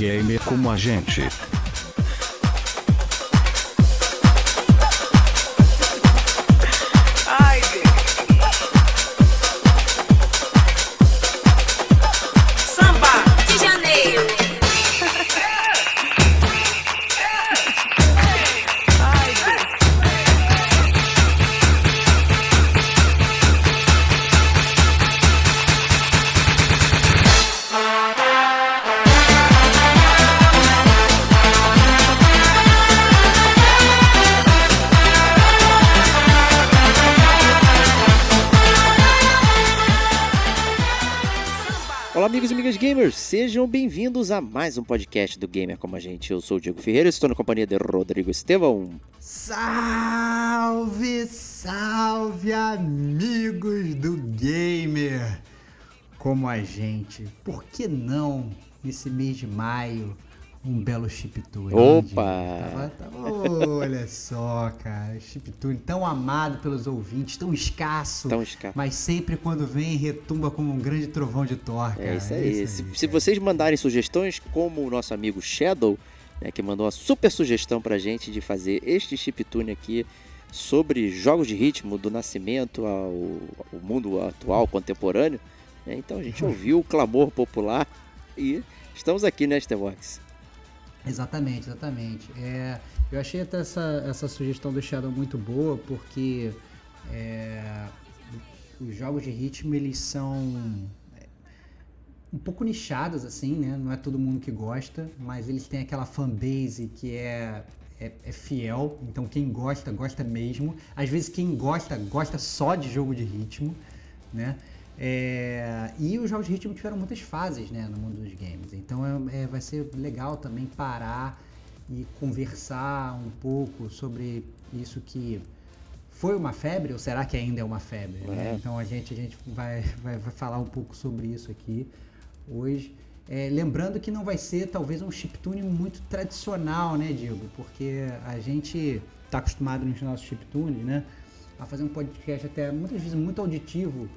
Gamer como a gente. A mais um podcast do Gamer Como a Gente. Eu sou o Diego Ferreira, estou na companhia de Rodrigo Estevão. Salve, salve, amigos do Gamer Como a Gente. Por que não, nesse mês de maio, um belo chiptune. Opa! Tava, tava, olha só, cara, chiptune tão amado pelos ouvintes, tão escasso. Tão escasso. Mas sempre quando vem retumba como um grande trovão de Thor, É isso aí. É isso aí se, se, vocês mandarem sugestões, como o nosso amigo Shadow, né, que mandou uma super sugestão pra gente de fazer este chiptune aqui sobre jogos de ritmo do nascimento ao, ao mundo atual, contemporâneo. Né, então a gente ouviu o clamor popular e estamos aqui, né, Stevox? Exatamente, exatamente. É, eu achei até essa, essa sugestão do Shadow muito boa, porque é, os jogos de ritmo eles são é, um pouco nichados, assim, né? Não é todo mundo que gosta, mas eles têm aquela fanbase que é, é, é, fiel. Então quem gosta, gosta mesmo. Às vezes quem gosta, gosta só de jogo de ritmo, né? É, e os jogos de ritmo tiveram muitas fases né, no mundo dos games. Então é, é, vai ser legal também parar e conversar um pouco sobre isso que foi uma febre ou será que ainda é uma febre? Né? É. Então a gente, a gente vai, vai, vai, falar um pouco sobre isso aqui hoje. É, lembrando que não vai ser talvez um chiptune muito tradicional, né, Diego? Porque a gente está acostumado nos nossos chiptunes, né? A fazer um podcast até muitas vezes muito auditivo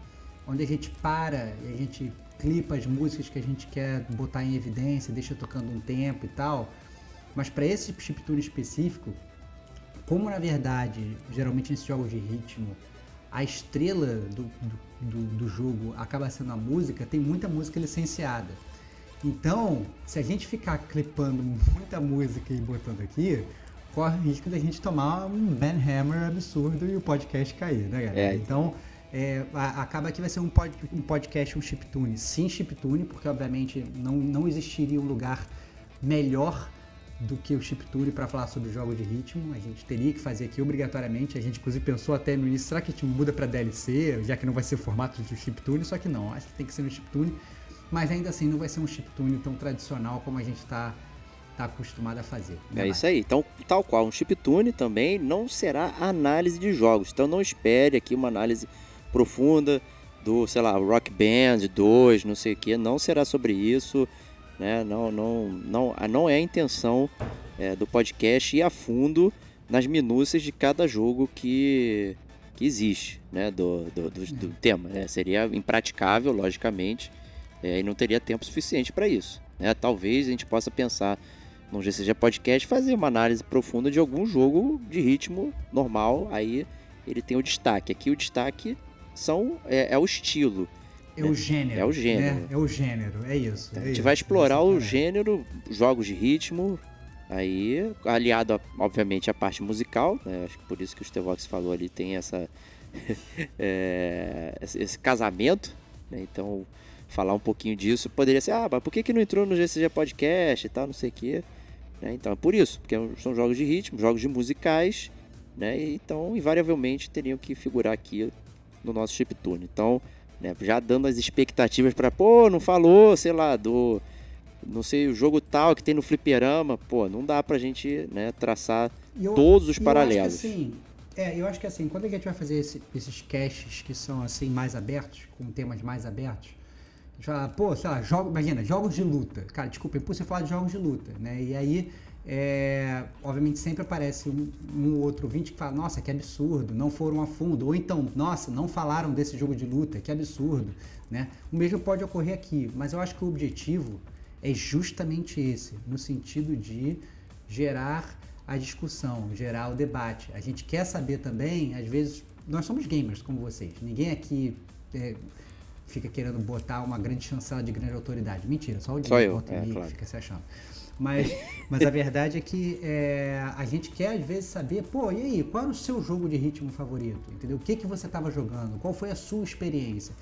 onde a gente para e a gente clipa as músicas que a gente quer botar em evidência, deixa tocando um tempo e tal. Mas para esse chiptune específico, como na verdade, geralmente nesses jogos de ritmo, a estrela do, do, do, jogo acaba sendo a música, tem muita música licenciada. Então, se a gente ficar clipando muita música e botando aqui, corre o risco da gente tomar um Ben Hammer absurdo e o podcast cair, né, galera? É. Então, é, acaba que vai ser um, pod, um podcast, um chiptune. Sim, chiptune, porque obviamente não, não existiria um lugar melhor do que o chiptune para falar sobre jogo de ritmo. A gente teria que fazer aqui obrigatoriamente. A gente inclusive pensou até no início, será que a gente muda para DLC, já que não vai ser o formato de chiptune? Só que não, acho que tem que ser um chiptune. Mas ainda assim não vai ser um chiptune tão tradicional como a gente está tá acostumado a fazer. É isso aí. Então, tal qual um chiptune também não será análise de jogos. Então não espere aqui uma análise profunda do, sei lá, Rock Band 2, não sei o que, não será sobre isso, né? Não, não, não, não é a intenção é, do podcast ir a fundo nas minúcias de cada jogo que, que existe, né? Do, do, do, do tema, né? Seria impraticável, logicamente, é, e não teria tempo suficiente para isso. Né? Talvez a gente possa pensar no GCG Podcast, fazer uma análise profunda de algum jogo de ritmo normal. Aí ele tem o destaque. Aqui o destaque são, é, é o estilo. É o gênero. É o gênero. né? É o gênero, é isso. Então, é a gente isso, vai explorar o gênero, jogos de ritmo, aí aliado, a- obviamente, à parte musical, né? Acho que por isso que o Stevox falou ali, tem essa é, esse, casamento, né? Então, falar um pouquinho disso poderia ser, ah, mas por que, que não entrou no GCG Podcast e tal, não sei o quê. Né? Então, é por isso, porque são jogos de ritmo, jogos de musicais, né? Então, invariavelmente, teriam que figurar aqui no nosso chiptune. Então, né, já dando as expectativas para, pô, não falou, sei lá, do não sei, o jogo tal que tem no fliperama, pô, não dá pra gente, né, traçar eu- todos os eu paralelos. acho que, assim, é, eu acho que assim, quando a gente vai fazer esse- esses caches que são assim mais abertos, com temas mais abertos, a gente fala, pô, sei lá, jogo, imagina, jogos de luta. Cara, desculpa, é impossível falar de jogos de luta, né? E aí, é, obviamente, sempre aparece um, um outro ouvinte que fala, nossa, que absurdo, não foram a fundo. Ou então, nossa, não falaram desse jogo de luta, que absurdo, né? O mesmo pode ocorrer aqui, mas eu acho que o objetivo é justamente esse, no sentido de gerar a discussão, gerar o debate. A gente quer saber também, às vezes, nós somos gamers como vocês. Ninguém aqui é, fica querendo botar uma grande chancela de grande autoridade. Mentira, só o Diego é, claro. fica se achando. Mas, mas a verdade é que é, a gente quer às vezes saber, pô, e aí, qual era o seu jogo de ritmo favorito? Entendeu? O que, que você estava jogando? Qual foi a sua experiência?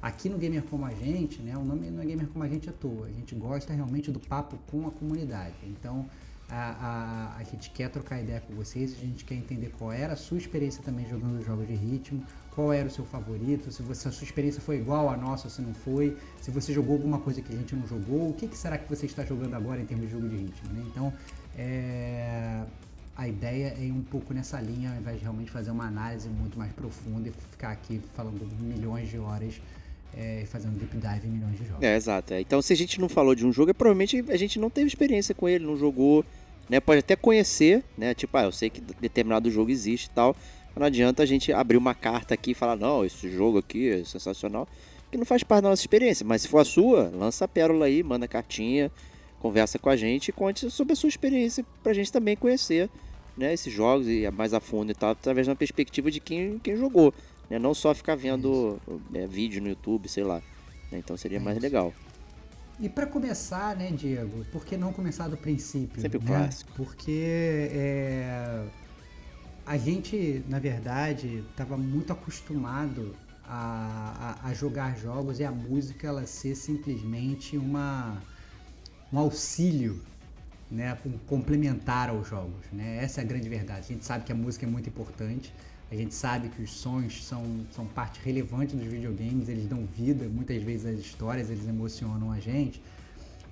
Aqui no Gamer Como a Gente, né? O nome não é Gamer Como a Gente à toa. A gente gosta realmente do papo com a comunidade. Então, a, a, a gente quer trocar ideia com vocês, a gente quer entender qual era a sua experiência também jogando os jogos de ritmo, qual era o seu favorito, se você, a sua experiência foi igual à nossa ou se não foi, se você jogou alguma coisa que a gente não jogou, o que, que será que você está jogando agora em termos de jogo de ritmo, né? Então, é, a ideia é ir um pouco nessa linha, ao invés de realmente fazer uma análise muito mais profunda e ficar aqui falando milhões de horas, é, fazendo deep dive em milhões de jogos. É, exato. é. Então, se a gente não falou de um jogo, é provavelmente a gente não teve experiência com ele, não jogou, né? Pode até conhecer, né? Tipo, ah, eu sei que determinado jogo existe e tal. Não adianta a gente abrir uma carta aqui e falar, não, esse jogo aqui é sensacional, que não faz parte da nossa experiência. Mas se for a sua, lança a pérola aí, manda cartinha, conversa com a gente e conte sobre a sua experiência pra gente também conhecer, né? Esses jogos e mais a fundo e tal, através de uma perspectiva de quem, quem jogou. Né? Não só ficar vendo é, vídeo no YouTube, sei lá. né? Então seria É mais isso. legal. E para começar, né, Diego, por que não começar do princípio? Sempre o né? clássico. Porque é, a gente, na verdade, estava muito acostumado a, a, a jogar jogos e a música ela ser simplesmente uma, um auxílio, né, um complementar aos jogos. Né? Essa é a grande verdade. A gente sabe que a música é muito importante. A gente sabe que os sons são, são parte relevante dos videogames, eles dão vida, muitas vezes as histórias, eles emocionam a gente.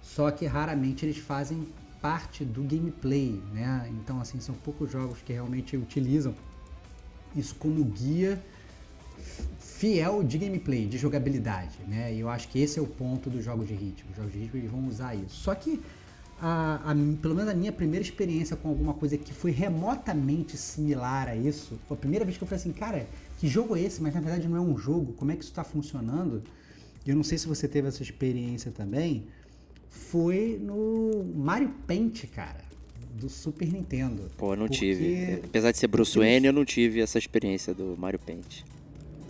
Só que raramente eles fazem parte do gameplay, né? Então, assim, são poucos jogos que realmente utilizam isso como guia fiel de gameplay, de jogabilidade, né? E eu acho que esse é o ponto dos jogos de ritmo. Os jogos de ritmo eles vão usar isso. Só que a, a- pelo menos a minha primeira experiência com alguma coisa que foi remotamente similar a isso, foi a primeira vez que eu falei assim, cara, que jogo é esse? Mas na verdade não é um jogo, como é que isso está funcionando? Eu não sei se você teve essa experiência também, foi no Mario Paint, cara, do Super Nintendo. Pô, eu não Porque- tive. Apesar de ser Bruce Wayne, eu não tive essa experiência do Mario Paint.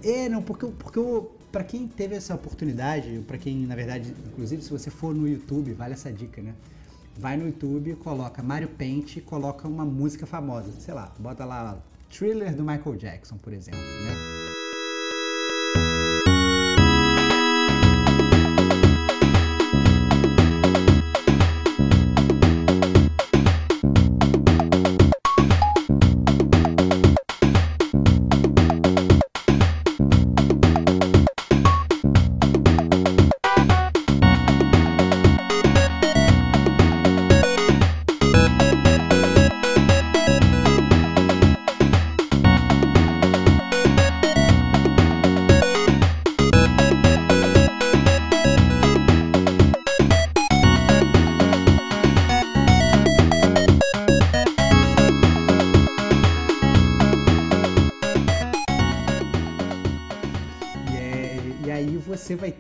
É, não, porque, porque eu, pra quem teve essa oportunidade, pra quem, na verdade, inclusive se você for no YouTube, vale essa dica, né? Vai no YouTube, coloca Mario Paint e coloca uma música famosa, sei lá, bota lá Thriller do Michael Jackson, por exemplo, né?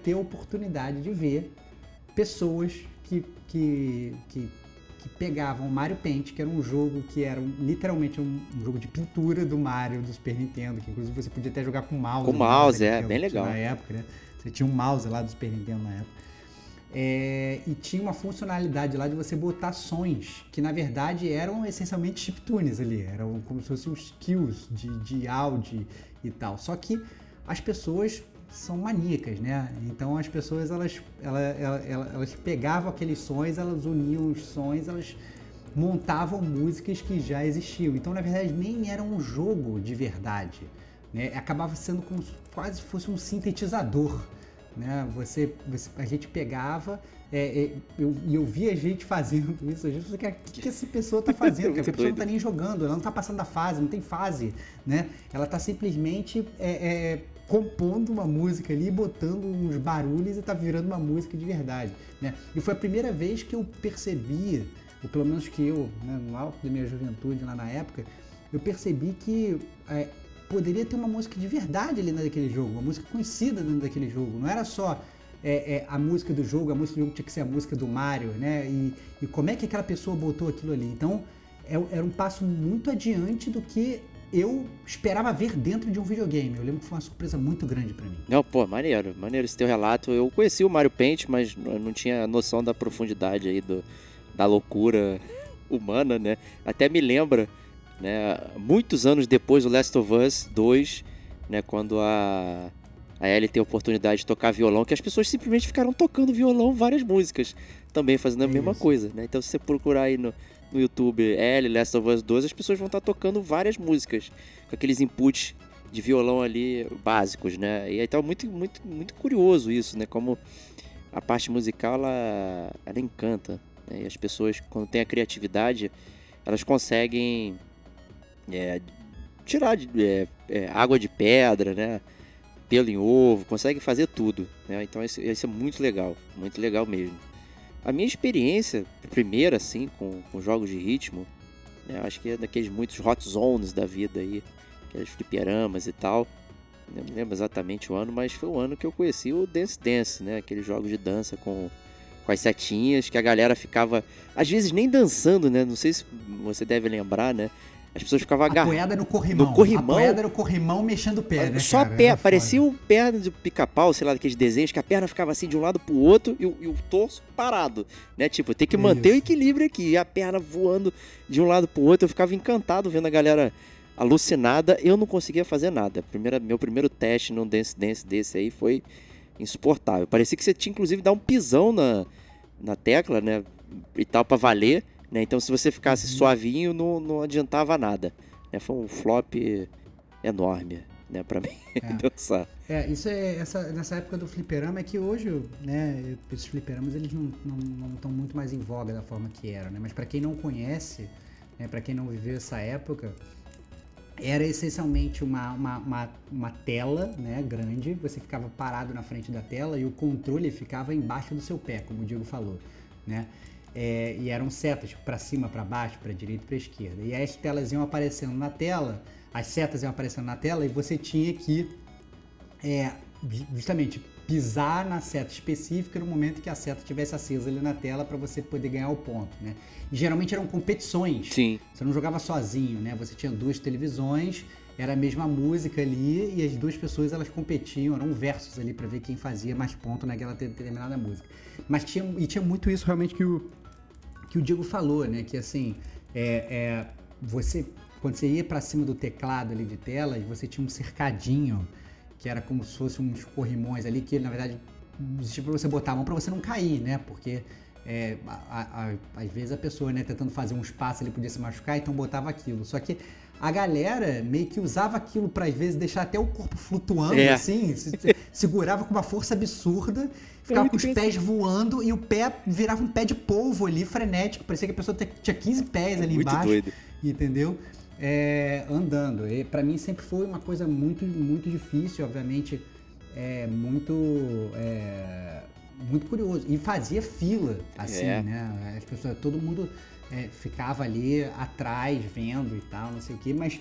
Ter a oportunidade de ver pessoas que, que, que, que pegavam o Mario Paint, que era um jogo que era um, literalmente um, um, jogo de pintura do Mario do Super Nintendo, que inclusive você podia até jogar com mouse. Com mouse, é, bem legal. Na época, né? Você tinha um mouse lá do Super Nintendo na época. É, e tinha uma funcionalidade lá de você botar sons, que na verdade eram essencialmente chiptunes ali, eram como se fossem os kills de, de áudio e tal. Só que as pessoas são maníacas, né? Então as pessoas elas, elas, elas, elas pegavam aqueles sons, elas uniam os sons, elas montavam músicas que já existiam. Então na verdade nem era um jogo de verdade, né? Acabava sendo como quase fosse um sintetizador né? Você, você, a gente pegava é, é, eu, eu via gente fazendo isso, a gente o que, que essa pessoa está fazendo? a pessoa não está nem jogando, ela não está passando da fase, não tem fase, né? Ela está simplesmente é, é, compondo uma música ali, botando uns barulhos e está virando uma música de verdade, né? E foi a primeira vez que eu percebi, ou pelo menos que eu, né, no alto da minha juventude lá na época, eu percebi que é, poderia ter uma música de verdade ali naquele jogo, uma música conhecida dentro daquele jogo. Não era só é, é, a música do jogo, a música do jogo tinha que ser a música do Mario, né? E, e como é que aquela pessoa botou aquilo ali. Então, é, era um passo muito adiante do que eu esperava ver dentro de um videogame. Eu lembro que foi uma surpresa muito grande para mim. Não, pô, maneiro, maneiro esse teu relato. Eu conheci o Mario Paint, mas não tinha noção da profundidade aí do, da loucura humana, né? Até me lembra né? Muitos anos depois do Last of Us 2, né, quando a, a Ellie tem a oportunidade de tocar violão, que as pessoas simplesmente ficaram tocando violão várias músicas, também fazendo a é mesma isso. coisa. Né? Então se você procurar aí no, no YouTube Ellie, Last of Us 2, as pessoas vão estar tocando várias músicas, com aqueles inputs de violão ali básicos, né? E aí tá muito, muito, muito curioso isso, né? Como a parte musical, ela, ela encanta. Né? E as pessoas, quando tem a criatividade, elas conseguem é, tirar de, é, é, água de pedra, né? Pelo em ovo, consegue fazer tudo. Né? Então isso, isso é muito legal, muito legal mesmo. A minha experiência primeira, assim, com, com jogos de ritmo, né? acho que é daqueles muitos hot zones da vida aí, aqueles fliperamas e tal. Não lembro exatamente o ano, mas foi o ano que eu conheci o Dance Dance, né? Aqueles jogos de dança com, com as setinhas, que a galera ficava, às vezes nem dançando, né? Não sei se você deve lembrar, né? As pessoas ficavam agarradas. Apoiada no corrimão. No corrimão. Apoiada no corrimão mexendo o pé, né? Só cara? pé. parecia o pé de pica-pau, sei lá, daqueles desenhos, que a perna ficava assim de um lado pro outro e o, e o torso parado. Né? Tipo, tem que manter Isso. o equilíbrio aqui. E a perna voando de um lado pro outro. Eu ficava encantado vendo a galera alucinada. Eu não conseguia fazer nada. Primeira, meu primeiro teste num dance dance desse aí foi insuportável. Parecia que você tinha, inclusive, dar um pisão na, na tecla, né? E tal, pra valer. Né? Então, se você ficasse uhum. suavinho, não, não adiantava nada. Né? Foi um flop enorme né, para mim é. dançar. É, isso é essa, nessa época do fliperama é que hoje, né, esses fliperamas eles não estão muito mais em voga da forma que eram, né? Mas para quem não conhece, né, para quem não viveu essa época, era essencialmente uma, uma, uma, uma, tela né, grande, você ficava parado na frente da tela e o controle ficava embaixo do seu pé, como o Diego falou. Né? É, e eram setas para cima, para baixo, para direita e para esquerda. E as telas iam aparecendo na tela, as setas iam aparecendo na tela e você tinha que é, justamente pisar na seta específica no momento que a seta estivesse acesa ali na tela para você poder ganhar o ponto, né? E geralmente eram competições. Sim. Você não jogava sozinho, né? Você tinha duas televisões, era a mesma música ali e as duas pessoas elas competiam, eram versos ali para ver quem fazia mais ponto naquela determinada música. Mas tinha e tinha muito isso realmente que o que o Diego falou, né? Que assim, é, é você quando você ia para cima do teclado ali de tela, você tinha um cercadinho que era como se fosse uns corrimões ali que na verdade existia para você botar a mão para você não cair, né? Porque é, a, a, às vezes a pessoa, né, tentando fazer um espaço ali podia se machucar, então botava aquilo. Só que a galera meio que usava aquilo para às vezes deixar até o corpo flutuando, é. assim, se, segurava com uma força absurda, ficava com os pés voando e o pé virava um pé de polvo ali, frenético, parecia que a pessoa tinha 15 pés ali Muito embaixo. Doido. Entendeu? É, andando. E para mim sempre foi uma coisa muito, muito difícil, obviamente, é muito. É, muito curioso. E fazia fila, assim, é. né? As pessoas, todo mundo é, ficava ali atrás, vendo e tal, não sei o quê, mas.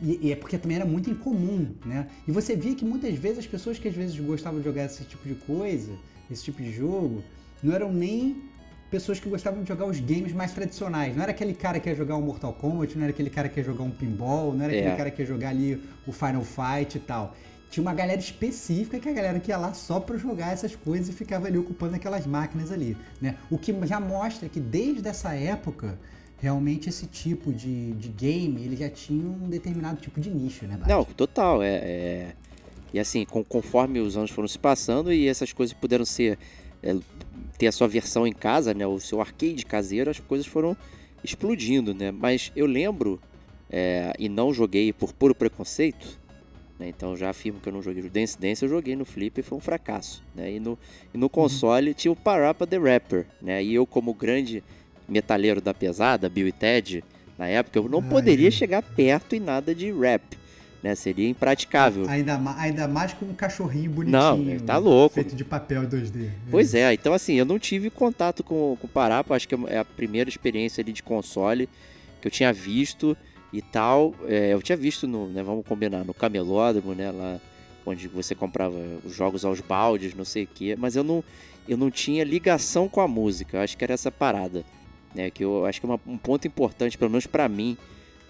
E, e, é porque também era muito incomum, né? E você via que muitas vezes as pessoas que às vezes gostavam de jogar esse tipo de coisa, esse tipo de jogo, não eram nem pessoas que gostavam de jogar os games mais tradicionais. Não era aquele cara que ia jogar um Mortal Kombat, não era aquele cara que ia jogar um pinball, não era É. aquele cara que ia jogar ali o Final Fight e tal. Tinha uma galera específica que é a galera que ia lá só pra jogar essas coisas e ficava ali ocupando aquelas máquinas ali, né? O que já mostra que desde essa época, realmente esse tipo de, de game, ele já tinha um determinado tipo de nicho, né, Bart? Não, total. É, é- E assim, com- conforme os anos foram se passando e essas coisas puderam ser. é, ter a sua versão em casa, né? O seu arcade caseiro, as coisas foram explodindo, né? Mas eu lembro, é, e não joguei por puro preconceito, né? Então já afirmo que eu não joguei o Dance Dance, eu joguei no Flip e foi um fracasso, né? E no, e no console tinha o Parappa the Rapper, né? E eu, como grande metaleiro da pesada, Bill e Ted, na época, eu não Ai. poderia chegar perto em nada de rap, né? Seria impraticável. Ainda, ainda mais com um cachorrinho Não, bonitinho. tá louco. Feito de papel 2D. Pois é, então assim, eu não tive contato com, o Parappa, acho que é a primeira experiência ali de console que eu tinha visto e tal. É, eu tinha visto no, né, vamos combinar, no camelódromo, né, lá onde você comprava os jogos aos baldes, não sei o quê, mas eu não, eu não tinha ligação com a música, acho que era essa parada, né, que eu acho que é uma- um ponto importante, pelo menos pra mim,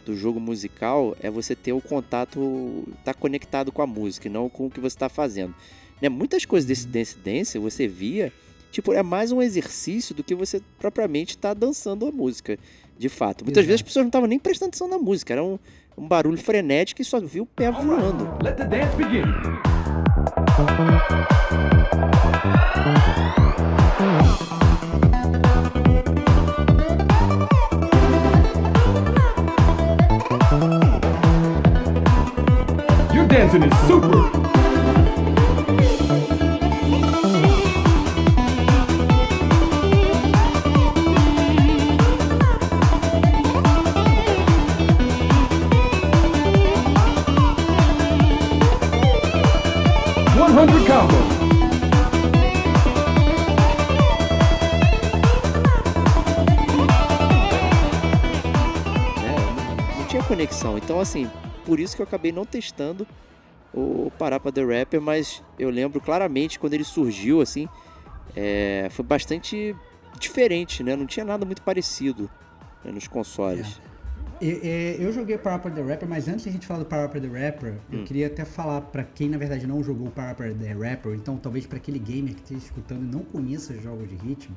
do jogo musical é você ter o contato, tá conectado com a música e não com o que você tá fazendo. Né? Muitas coisas desse Dance Dance você via, tipo, é mais um exercício do que você propriamente tá dançando a música, de fato. Muitas Exato. vezes as pessoas não estavam nem prestando atenção na música, era um, um barulho frenético e só viu o pé voando. Let the dance begin. Your dancing is super. Conexão. Então, assim, por isso que eu acabei não testando o Parappa the Rapper, mas eu lembro claramente quando ele surgiu, assim, é, foi bastante diferente, né? Não tinha nada muito parecido né, nos consoles. E- e- Eu joguei Parappa the Rapper, mas antes de a gente falar do Parappa the Rapper, eu queria até falar pra quem na verdade não jogou o Parappa the Rapper, então talvez pra aquele gamer que esteja escutando e não conheça jogos de ritmo,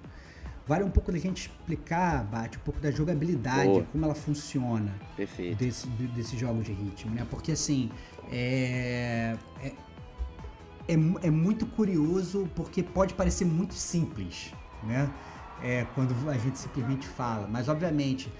vale um pouco da gente explicar, Bate, um pouco da jogabilidade, Boa. como ela funciona Perfeito. desse, de- desses jogos de ritmo, né? Porque assim, é, é, é, é muito curioso porque pode parecer muito simples, né? É, quando a gente simplesmente fala, mas obviamente,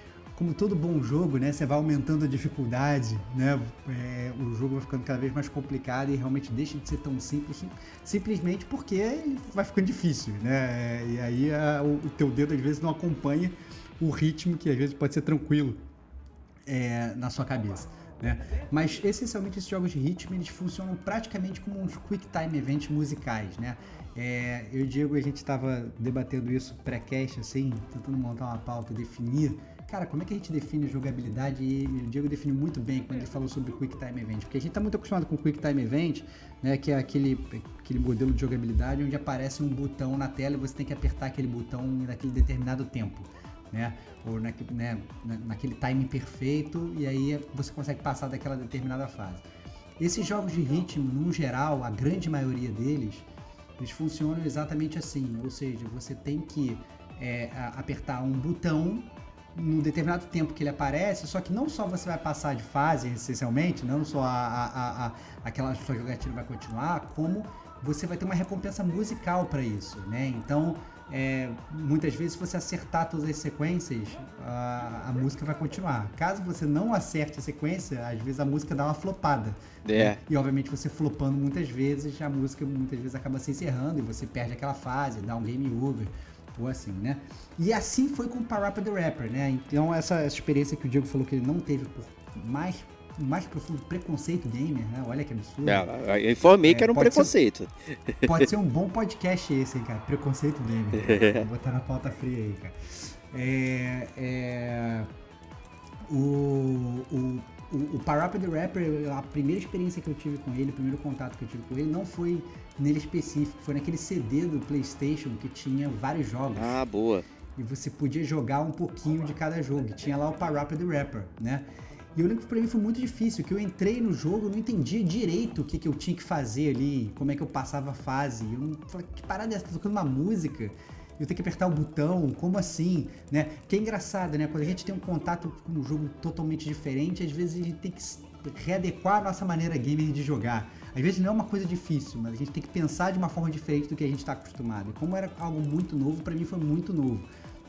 como todo bom jogo, né? Você vai aumentando a dificuldade, né? É, o jogo vai ficando cada vez mais complicado e realmente deixa de ser tão simples, sim- simplesmente porque vai ficando difícil, né? E aí a- o, o teu dedo às vezes não acompanha o ritmo que às vezes pode ser tranquilo é, na sua cabeça. Né? Mas essencialmente esses jogos de ritmo eles funcionam praticamente como uns quick time events musicais, né? É, eu e o Diego a gente estava debatendo isso pré-cast assim, tentando montar uma pauta, definir, cara, como é que a gente define jogabilidade? E o Diego definiu muito bem quando ele falou sobre quick time event, porque a gente está muito acostumado com quick time event, né? Que é aquele aquele modelo de jogabilidade onde aparece um botão na tela e você tem que apertar aquele botão naquele determinado tempo né? Ou né, na- naquele timing perfeito e aí você consegue passar daquela determinada fase. Esses jogos de ritmo, no geral, a grande maioria deles, eles funcionam exatamente assim, ou seja, você tem que é, apertar um botão num determinado tempo que ele aparece, só que não só você vai passar de fase, essencialmente, não só a, a, a, aquela sua jogatina vai continuar, como você vai ter uma recompensa musical para isso, né? Então, é, muitas vezes, se você acertar todas as sequências, a, a música vai continuar. Caso você não acerte a sequência, às vezes a música dá uma flopada. É. né? E obviamente você flopando muitas vezes, a música muitas vezes acaba se encerrando e você perde aquela fase, dá um game over, ou assim, né? E assim foi com o Parappa the Rapper, né? Então essa, essa experiência que o Diego falou que ele não teve por mais, mais profundo preconceito gamer, né? Olha que absurdo. É, eu informei É, que era um pode ser- preconceito. Pode ser um bom podcast esse, hein, cara? Preconceito gamer. Vou botar na pauta fria aí, cara. É, é, o, o, o, o Parappa the Rapper, a primeira experiência que eu tive com ele, o primeiro contato que eu tive com ele, não foi nele específico, foi naquele CD do PlayStation que tinha vários jogos. Ah, boa. e você podia jogar um pouquinho de cada jogo. E tinha lá o Parappa the Rapper, né? E eu lembro que pra mim foi muito difícil, que eu entrei no jogo, eu não entendia direito o que, que eu tinha que fazer ali, como é que eu passava a fase. Eu não falei, que parada é essa? Tá tocando uma música? Eu tenho que apertar o botão, como assim? Né? Que é engraçado, né? Quando a gente tem um contato com um jogo totalmente diferente, às vezes a gente tem que readequar a nossa maneira gamer de jogar. Às vezes não é uma coisa difícil, mas a gente tem que pensar de uma forma diferente do que a gente está acostumado. E como era algo muito novo, para mim foi muito novo,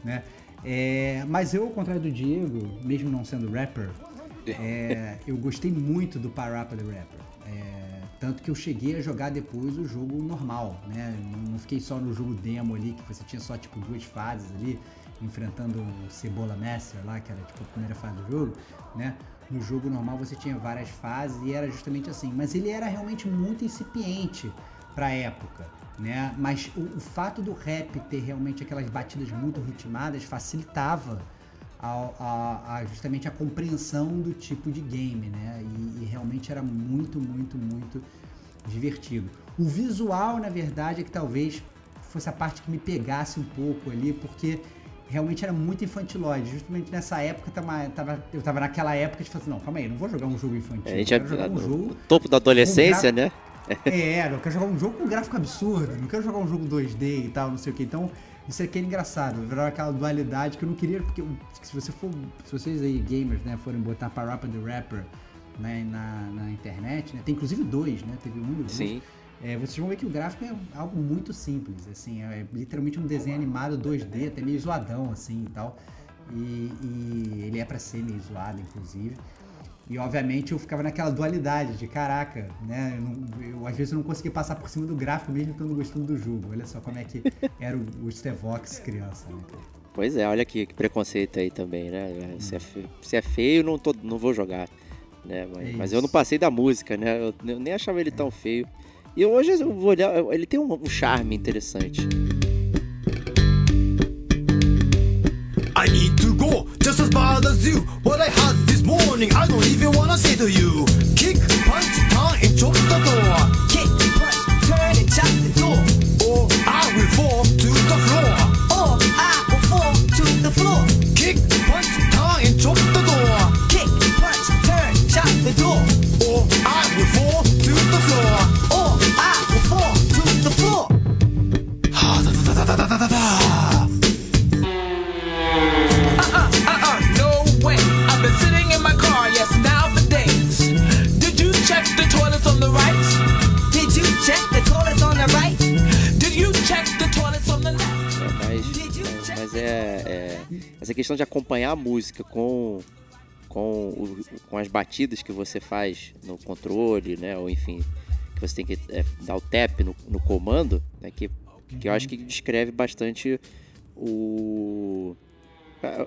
né? É, mas eu, ao contrário do Diego, mesmo não sendo rapper, é, eu gostei muito do Parappa the Rapper. É, tanto que eu cheguei a jogar depois o jogo normal, né? Não fiquei só no jogo demo ali, que você tinha só tipo duas fases ali, enfrentando o Cebola Master lá, que era tipo a primeira fase do jogo, né? No jogo normal você tinha várias fases e era justamente assim. Mas ele era realmente muito incipiente para época, né? Mas o, o fato do rap ter realmente aquelas batidas muito ritmadas facilitava a, a, justamente a compreensão do tipo de game, né? E, e, realmente era muito, muito, muito divertido. O visual, na verdade, é que talvez fosse a parte que me pegasse um pouco ali, porque realmente era muito infantilóide. Justamente nessa época, tava, tava, eu tava naquela época de falar assim, não, calma aí, não vou jogar um jogo infantil. A gente é jogar um jogo topo da adolescência, né? É, eu quero jogar um jogo com gráfico absurdo, não quero jogar um jogo 2D e tal, não sei o que. Então, isso aqui é engraçado, virou aquela dualidade que eu não queria, porque se você for, se vocês aí, gamers, né, forem botar Parappa the Rapper né, na, na internet, né, tem inclusive dois, né, teve um e dois. Sim. É, vocês vão ver que o gráfico é algo muito simples, assim, é literalmente um desenho animado 2D, até meio zoadão, assim, e tal. E, e ele é para ser meio zoado, inclusive. E obviamente eu ficava naquela dualidade de caraca, né? Eu, não, eu, às vezes eu não conseguia passar por cima do gráfico mesmo estando gostando do jogo. Olha só como é que era o, o Stevox criança. Né? Pois é, olha que, que, preconceito aí tambtambém, né? Se é feio, se é feio não, tô, não vou jogar. Né? Mas, é mas, eu não passei da música, né? Eu, eu nem achava ele é. tão feio. E hoje eu vou olhar, ele tem um, um charme interessante. I need to go just as bad as you. Morning, I don't even wanna say to you. Kick, punch, turn, and chop the door. Kick, punch, turn, and chop the door. Or I will fall essa questão de acompanhar a música com com, o, com as batidas que você faz no controle, né, ou enfim, que você tem que é, dar o tap no, no comando, né, que, que eu acho que descreve bastante o a,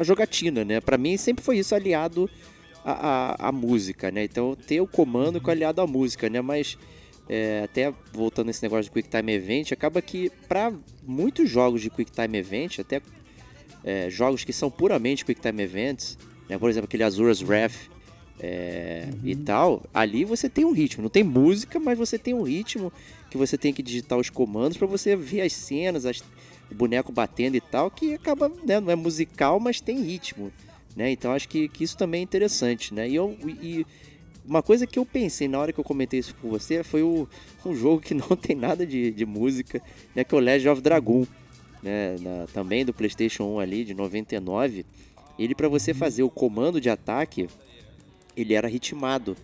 a jogatina, né? Para mim sempre foi isso aliado à, à, à, música, né? Então ter o comando com aliado à música, né? Mas é, até voltando nesse negócio de Quick Time Event, acaba que para muitos jogos de Quick Time Event, até é, jogos que são puramente Quick Time Events, né, por exemplo aquele Azura's Wrath é, uhum. e tal, ali você tem um ritmo, não tem música, mas você tem um ritmo que você tem que digitar os comandos para você ver as cenas, as, o boneco batendo e tal, que acaba, né, não é musical, mas tem ritmo, né? Então acho que, que isso também é interessante, né? E, eu, e uma coisa que eu pensei na hora que eu comentei isso com você foi o, um jogo que não tem nada de, de música, né, que é o Legend of Dragon, né, na, também do PlayStation 1 ali, de 99. Ele, para você fazer o comando de ataque, ele era ritmado.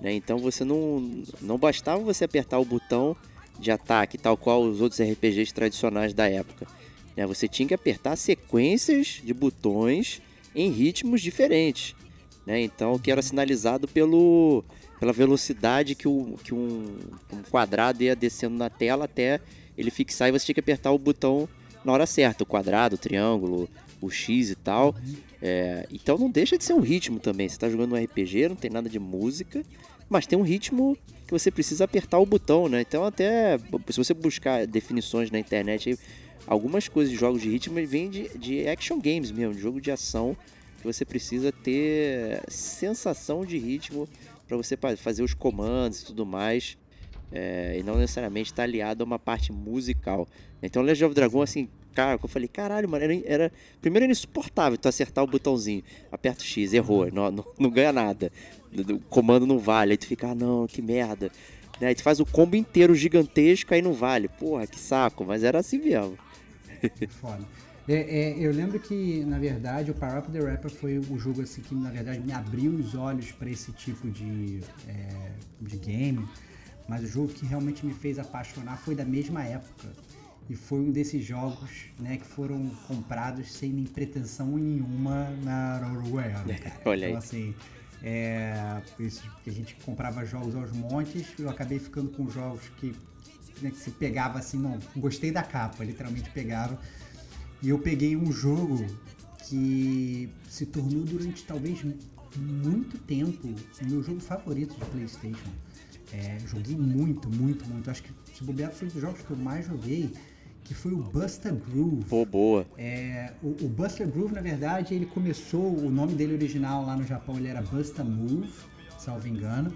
Né? Então você não, não bastava você apertar o botão de ataque, tal qual os outros RPGs tradicionais da época. Né? Você tinha que apertar sequências de botões em ritmos diferentes né? Então que era sinalizado pelo, pela velocidade que, o, que um, um quadrado ia descendo na tela até ele fixar e você tinha que apertar o botão na hora certa, o quadrado, o triângulo, o X e tal. É, então não deixa de ser um ritmo também. Você está jogando um RPG, não tem nada de música, mas tem um ritmo que você precisa apertar o botão, né? Então até se você buscar definições na internet, algumas coisas de jogos de ritmo vêm de, de action games mesmo, de jogo de ação que você precisa ter sensação de ritmo para você fazer os comandos e tudo mais. É, e não necessariamente estar tá aliado a uma parte musical. Então, Legend of Dragon, assim, carro. Eu falei, caralho, mano, era, era- Primeiro era insuportável tu acertar o botãozinho. Aperta o X, errou, não, não, não ganha nada. O comando não vale. Aí tu fica, ah, não, que merda. Né? Aí tu faz o combo inteiro gigantesco, aí não vale. Porra, que saco, mas era assim mesmo. Foda. É, é, eu lembro que, na verdade, o Power Up the Rapper foi o jogo assim, que, na verdade, me abriu os olhos para esse tipo de, é, de game. Mas o jogo que realmente me fez apaixonar foi da mesma época. E foi um desses jogos né, que foram comprados sem nem pretensão nenhuma na cara. Olha aí. Então, assim, é, a gente comprava jogos aos montes, eu acabei ficando com jogos que, né, que se pegava assim, não, gostei da capa, literalmente pegava. E eu peguei um jogo que se tornou durante talvez muito tempo o meu jogo favorito de Playstation. É, joguei muito, muito, muito. Acho que se bobear foi um dos jogos que eu mais joguei, que foi o Buster Groove. Pô, boa. É, o, o Buster Groove, na verdade, ele começou, o nome dele original lá no Japão ele era Buster Move, salvo engano.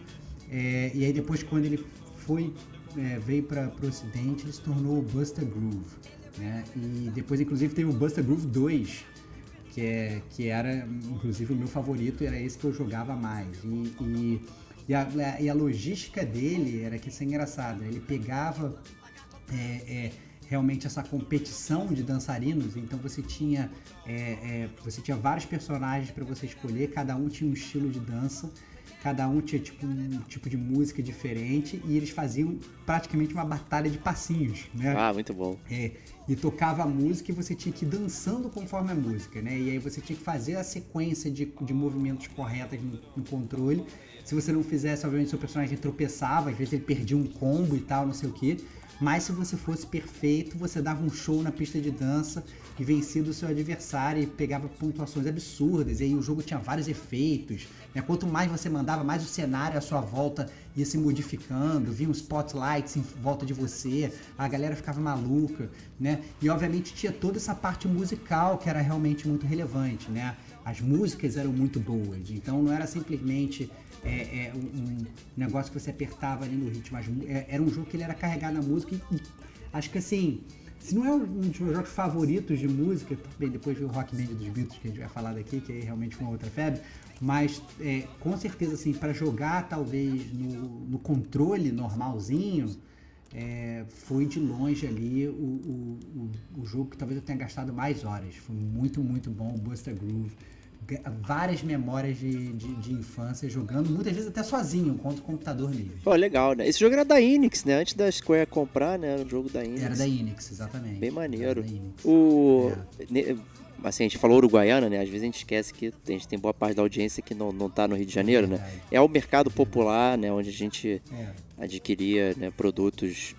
É, e aí depois quando ele foi, é, veio para o ocidente, ele se tornou o Buster Groove. Né? E depois, inclusive, teve o Buster Groove 2, que, é, que era, inclusive, o meu favorito, era esse que eu jogava mais. E, e, e, a, e a logística dele era que isso é engraçado, ele pegava é, é, realmente essa competição de dançarinos. Então você tinha, é, é, você tinha vários personagens para você escolher, cada um tinha um estilo de dança, cada um tinha tipo, um tipo de música diferente e eles faziam praticamente uma batalha de passinhos, né? Ah, muito bom. É, e tocava a música e você tinha que ir dançando conforme a música, né? E aí você tinha que fazer a sequência de, de movimentos corretas no, no controle. Se você não fizesse, obviamente seu personagem tropeçava, às vezes ele perdia um combo e tal, não sei o que. Mas se você fosse perfeito, você dava um show na pista de dança e vencia do seu adversário e pegava pontuações absurdas. E aí o jogo tinha vários efeitos. Né? Quanto mais você mandava, mais o cenário à sua volta ia se modificando, vinha um spotlights em volta de você, a galera ficava maluca, né? E obviamente tinha toda essa parte musical que era realmente muito relevante, né? As músicas eram muito boas, então não era simplesmente é, é, um, negócio que você apertava ali no ritmo. É- era um jogo que ele era carregado na música e, e acho que assim, se não é um dos meus jogos favoritos de música, bem, depois veio o Rock Band dos Beatles que a gente vai falar daqui, que aí realmente foi uma outra febre, mas é, com certeza assim, para jogar talvez no, no controle normalzinho, é, foi de longe ali o, o, o, o jogo que talvez eu tenha gastado mais horas. Foi muito, muito bom o Buster Groove. Várias memórias de, de, de infância jogando, muitas vezes até sozinho, contra o computador mesmo. Pô, legal, né? Esse jogo era da Enix, né? Antes da Square comprar, né? Era um jogo da Enix. Era da Enix, exatamente. Bem maneiro. O... ne- Assim, a gente falou Uruguaiana, né? Às vezes a gente esquece que a gente tem boa parte da audiência que não, não tá no Rio de Janeiro, né? Verdade. É o mercado popular, né? Onde a gente É. adquiria né, produtos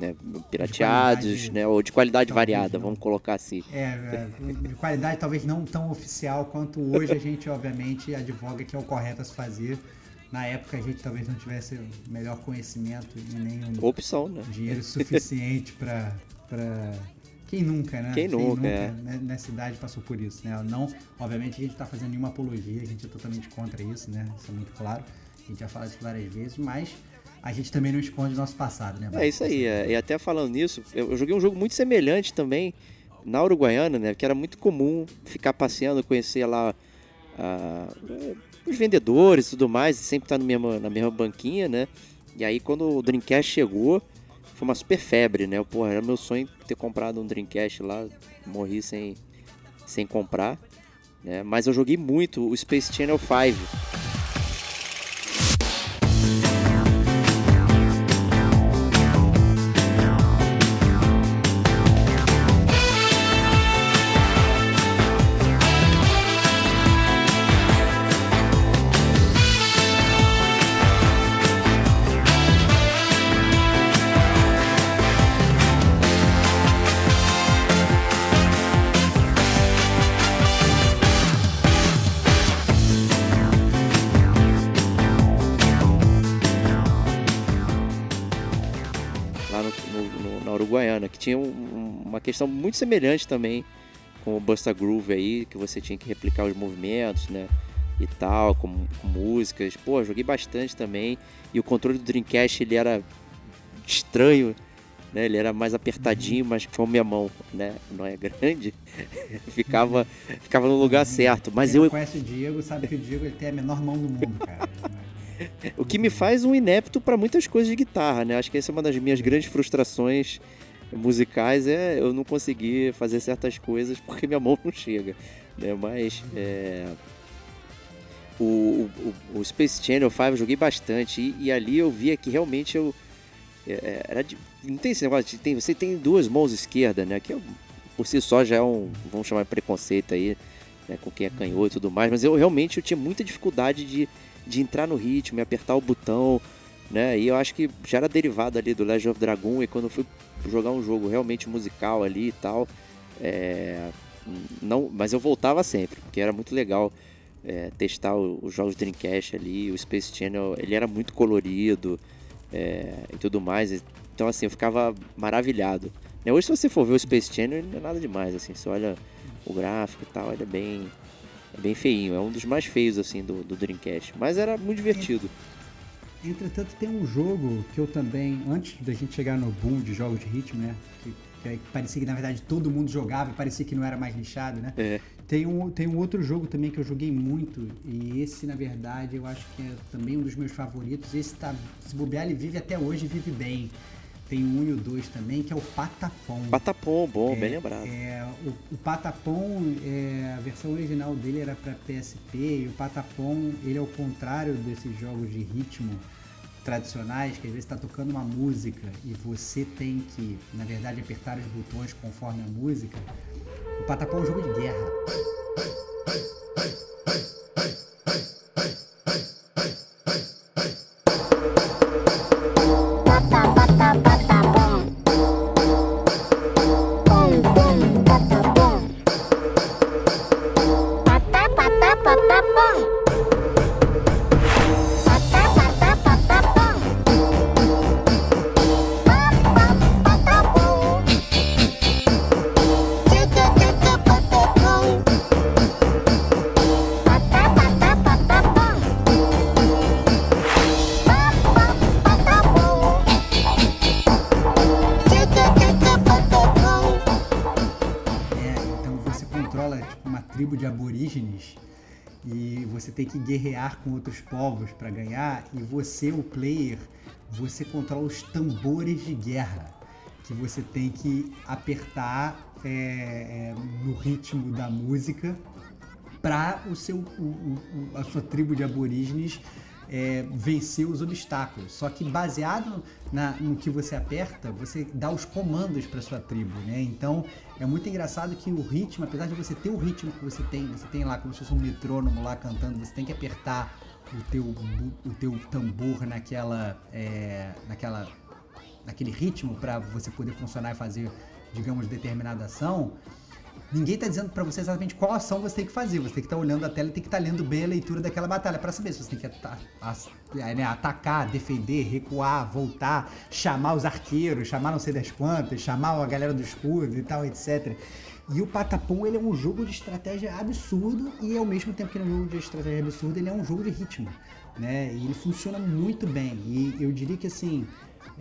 né, pirateados, né? Ou de qualidade talvez variada, não. vamos colocar assim. É, é, de qualidade talvez não tão oficial quanto hoje a gente, obviamente, advoga que é o correto a se fazer. Na época a gente talvez não tivesse o melhor conhecimento e nem um Opção, né? dinheiro suficiente para para quem nunca, né? Quem nunca, é. né, nessa idade passou por isso, né? Não, obviamente a gente está fazendo nenhuma apologia, a gente é totalmente contra isso, né? Isso é muito claro. A gente já fala isso várias vezes, mas a gente também não esconde o nosso passado, né? É isso aí. é. E até falando nisso, eu joguei um jogo muito semelhante também na Uruguaiana, né? Que era muito comum ficar passeando, conhecer lá ah, os vendedores e tudo mais, sempre estar no mesmo, na mesma banquinha, né? E aí quando o Dreamcast chegou, foi uma super febre, né? Porra, era meu sonho ter comprado um Dreamcast lá, morri sem, sem comprar. Né? Mas eu joguei muito o Space Channel 5. Uma questão muito semelhante também com o Busta Groove aí, que você tinha que replicar os movimentos, né? E tal, com, com músicas. Pô, joguei bastante também. E o controle do Dreamcast, ele era estranho, né? Ele era mais apertadinho, mas como minha mão, né, não é grande, ficava, ficava no lugar certo. Mas Quem eu, conhece o Diego sabe que o Diego ele tem a menor mão do mundo, cara. o que me faz um inepto para muitas coisas de guitarra, né? Acho que essa é uma das minhas grandes frustrações musicais é eu não conseguir fazer certas coisas porque minha mão não chega, né? Mas é, o, o, o Space Channel 5 eu joguei bastante e, e ali eu via que realmente eu é, é, era de- não tem esse negócio de tem, você tem duas mãos esquerdas, né? Que é, por si só já é um vamos chamar de preconceito aí, né? Com quem é canhoto e tudo mais, mas eu realmente eu tinha muita dificuldade de, de entrar no ritmo e apertar o botão, né? E eu acho que já era derivado ali do Legend of Dragon e quando eu fui jogar um jogo realmente musical ali e tal, é, não, mas eu voltava sempre, porque era muito legal é, testar os jogos Dreamcast ali, o Space Channel, ele era muito colorido é, e tudo mais, então assim, eu ficava maravilhado. Né, Hoje se você for ver o Space Channel, não é nada demais, assim, você olha o gráfico e tal, ele é bem, é bem feinho, é um dos mais feios assim do, do Dreamcast, mas era muito divertido. Entretanto, tem um jogo que eu também, antes da gente chegar no boom de jogos de ritmo, né? Que, que parecia que na verdade todo mundo jogava e parecia que não era mais lixado, né? É. Tem um, tem um outro jogo também que eu joguei muito, e esse, na verdade, eu acho que é também um dos meus favoritos. Esse tá, se bobear, ele vive até hoje e vive bem. Tem o 1 e o 2 também, que é o Patapom. Patapom, bom, bem lembrado. É, o, o Patapom, é, a versão original dele era para PSP e o Patapom, ele é o contrário desses jogos de ritmo tradicionais, que às vezes está tocando uma música e você tem que, na verdade, apertar os botões conforme a música. O Patapom é um jogo de guerra. É, você tem que guerrear com outros povos para ganhar e você, o player, você controla os tambores de guerra que você tem que apertar é, é, no ritmo da música para o seu o- o- a sua tribo de aborígenes é, vencer os obstáculos. Só que baseado na- no que você aperta, você dá os comandos para sua tribo, né? Então é muito engraçado que o ritmo, apesar de você ter o ritmo que você tem, você tem lá como se fosse um metrônomo lá cantando, você tem que apertar o teu, o teu tambor naquela, é, naquela naquele ritmo para você poder funcionar e fazer, digamos, determinada ação, ninguém está dizendo para você exatamente qual ação você tem que fazer. Você tem que estar olhando a tela e tem que estar lendo bem a leitura daquela batalha para saber se você tem que as- é, né, atacar, defender, recuar, voltar, chamar os arqueiros, chamar não sei das quantas, chamar a galera do escudo e tal, etc. E o Patapom, ele é um jogo de estratégia absurdo e ao mesmo tempo que ele é um jogo de estratégia absurdo, ele é um jogo de ritmo, né? E ele funciona muito bem. E eu diria que assim,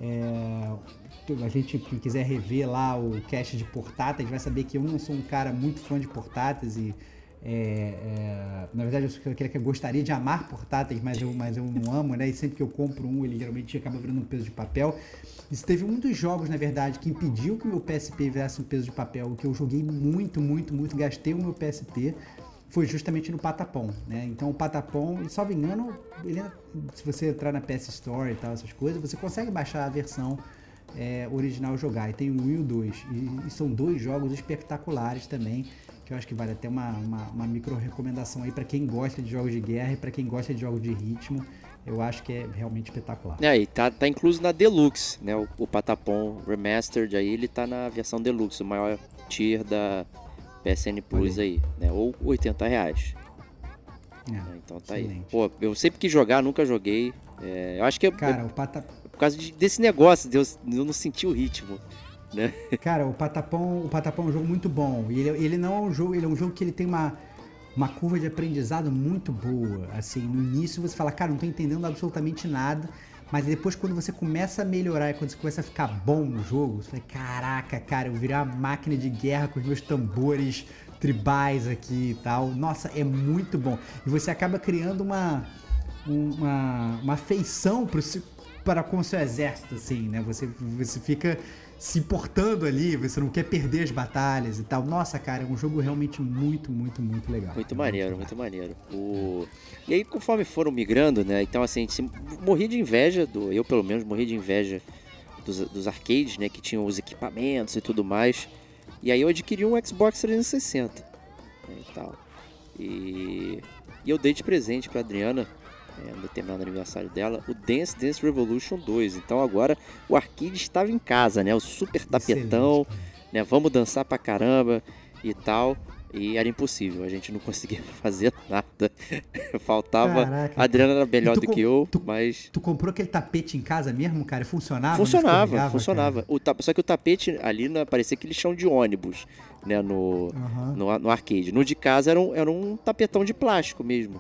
é, a gente que quiser rever lá o cast de portáteis vai saber que eu não sou um cara muito fã de portáteis e é, é, na verdade eu sou aquele que gostaria de amar portáteis, mas eu, mas eu não amo, né? E sempre que eu compro um, ele geralmente acaba virando um peso de papel. Isso teve um dos jogos, na verdade, que impediu que o meu PSP virasse um peso de papel, que eu joguei muito, muito, muito, gastei o meu PSP foi justamente no Patapom, né? Então o Patapom, e salvo engano, ele, é- se você entrar na PS Store e tal, essas coisas, você consegue baixar a versão é, original jogar. E tem o 1 e o 2. E, e são dois jogos espetaculares também, que eu acho que vale até uma, uma, uma micro recomendação aí para quem gosta de jogos de guerra e para quem gosta de jogos de ritmo. Eu acho que é realmente espetacular. É, e tá, tá incluso na Deluxe, né? O, o Patapom Remastered aí, ele tá na versão Deluxe, o maior tier da PSN Plus aí, né? Ou 80 reais. É, né? Então tá aí. excelente. Pô, eu sempre quis jogar, nunca joguei. É, eu acho que é, Cara, o Pata... por causa de- desse negócio, eu, não sentir o ritmo, né? Cara, o Patapom, o Patapom é um jogo muito bom. E ele, ele não é um jogo, ele é um jogo que ele tem uma, uma curva de aprendizado muito boa. Assim, no início você fala, cara, não tô entendendo absolutamente nada. Mas depois, quando você começa a melhorar e quando você começa a ficar bom no jogo, você fala, caraca, cara, eu virei uma máquina de guerra com os meus tambores tribais aqui e tal. Nossa, é muito bom. E você acaba criando uma, uma, uma afeição para com o seu exército, assim, né? Você, você fica se importando ali, você não quer perder as batalhas e tal. Nossa, cara, é um jogo realmente muito, muito, muito legal. Muito maneiro, muito maneiro. O... E aí, conforme foram migrando, né? Então, assim, a gente morria de inveja, do... eu pelo menos morria de inveja dos, dos arcades, né? Que tinham os equipamentos e tudo mais. E aí eu adquiri um Xbox 360 né, e tal. E, e eu dei de presente pra Adriana, é, determinado aniversário dela, o Dance Dance Revolution 2. Então agora o arcade estava em casa, né? O super tapetão, né? Vamos dançar pra caramba e tal. E era impossível, a gente não conseguia fazer nada. Faltava. Caraca, a Adriana era melhor do que eu, tu- mas. Tu comprou aquele tapete em casa mesmo, cara? Funcionava? Funcionava, funcionava. cara? O ta- Só que o tapete ali né, parecia aquele chão de ônibus, né? No, Aham. no, no arcade. No de casa era um, era um tapetão de plástico mesmo,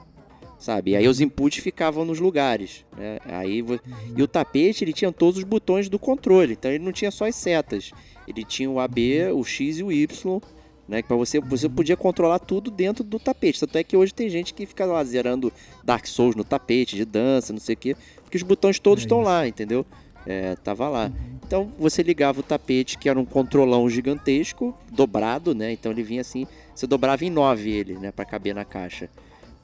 sabe? E aí os inputs ficavam nos lugares, né? Aí, vo- E o tapete, ele tinha todos os botões do controle, então ele não tinha só as setas. Ele tinha o AB, o X e o Y, né? Que pra você, você podia controlar tudo dentro do tapete. Tanto é que hoje tem gente que fica lá zerando Dark Souls no tapete, de dança, não sei o quê, porque os botões todos É estão isso. lá, entendeu? É, tava lá. Então você ligava o tapete, que era um controlão gigantesco, dobrado, né? Então ele vinha assim, você dobrava em nove ele, né? Pra caber na caixa.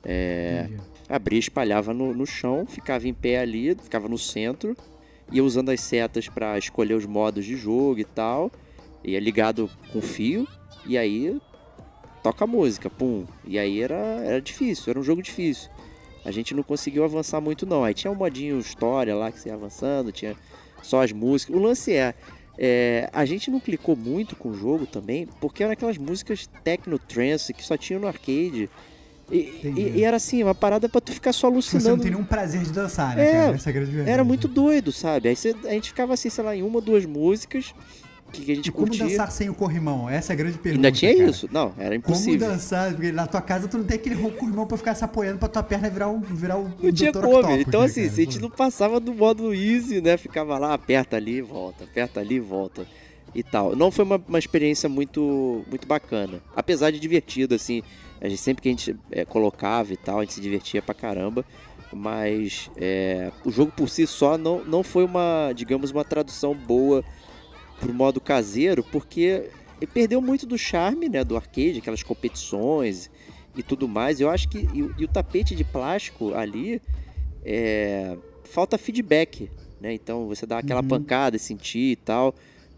É, abria, espalhava no, no chão, ficava em pé ali, ficava no centro, ia usando as setas pra escolher os modos de jogo e tal, ia ligado com fio, e aí toca a música, pum. E aí era, era difícil, era um jogo difícil. A gente não conseguiu avançar muito não. Aí tinha um modinho história lá que você ia avançando, tinha só as músicas. O lance é, é, a gente não clicou muito com o jogo também, porque eram aquelas músicas techno trance que só tinha no arcade. E, e- e era assim, uma parada pra tu ficar só Você não alucinando. tem nenhum prazer de dançar, né, É, cara? Essa é grande verdade. Era muito doido, sabe? Aí você- a gente ficava assim, sei lá, em uma, duas músicas que, que a gente E como curtia. dançar sem o corrimão? Essa é a grande pergunta. Ainda tinha cara. isso. Não, era Como impossível. dançar? Porque na tua casa tu não tem aquele corrimão pra ficar se apoiando pra tua perna virar um, virar um Não tinha como. Então, né, assim, cara? se a gente não passava do modo easy, né? Ficava lá, aperta ali, volta, aperta ali, volta e tal. Não foi uma, uma experiência muito, muito bacana. Apesar de divertido, assim. A gente, sempre que a gente é, colocava e tal, a gente se divertia pra caramba. Mas é, o jogo por si só não, não foi uma, digamos, uma tradução boa pro modo caseiro, porque ele perdeu muito do charme, né, do arcade, aquelas competições e tudo mais. Eu acho que e, o- e o tapete de plástico ali é, falta feedback, né? Então você dá aquela Uhum. pancada e sentir e tal.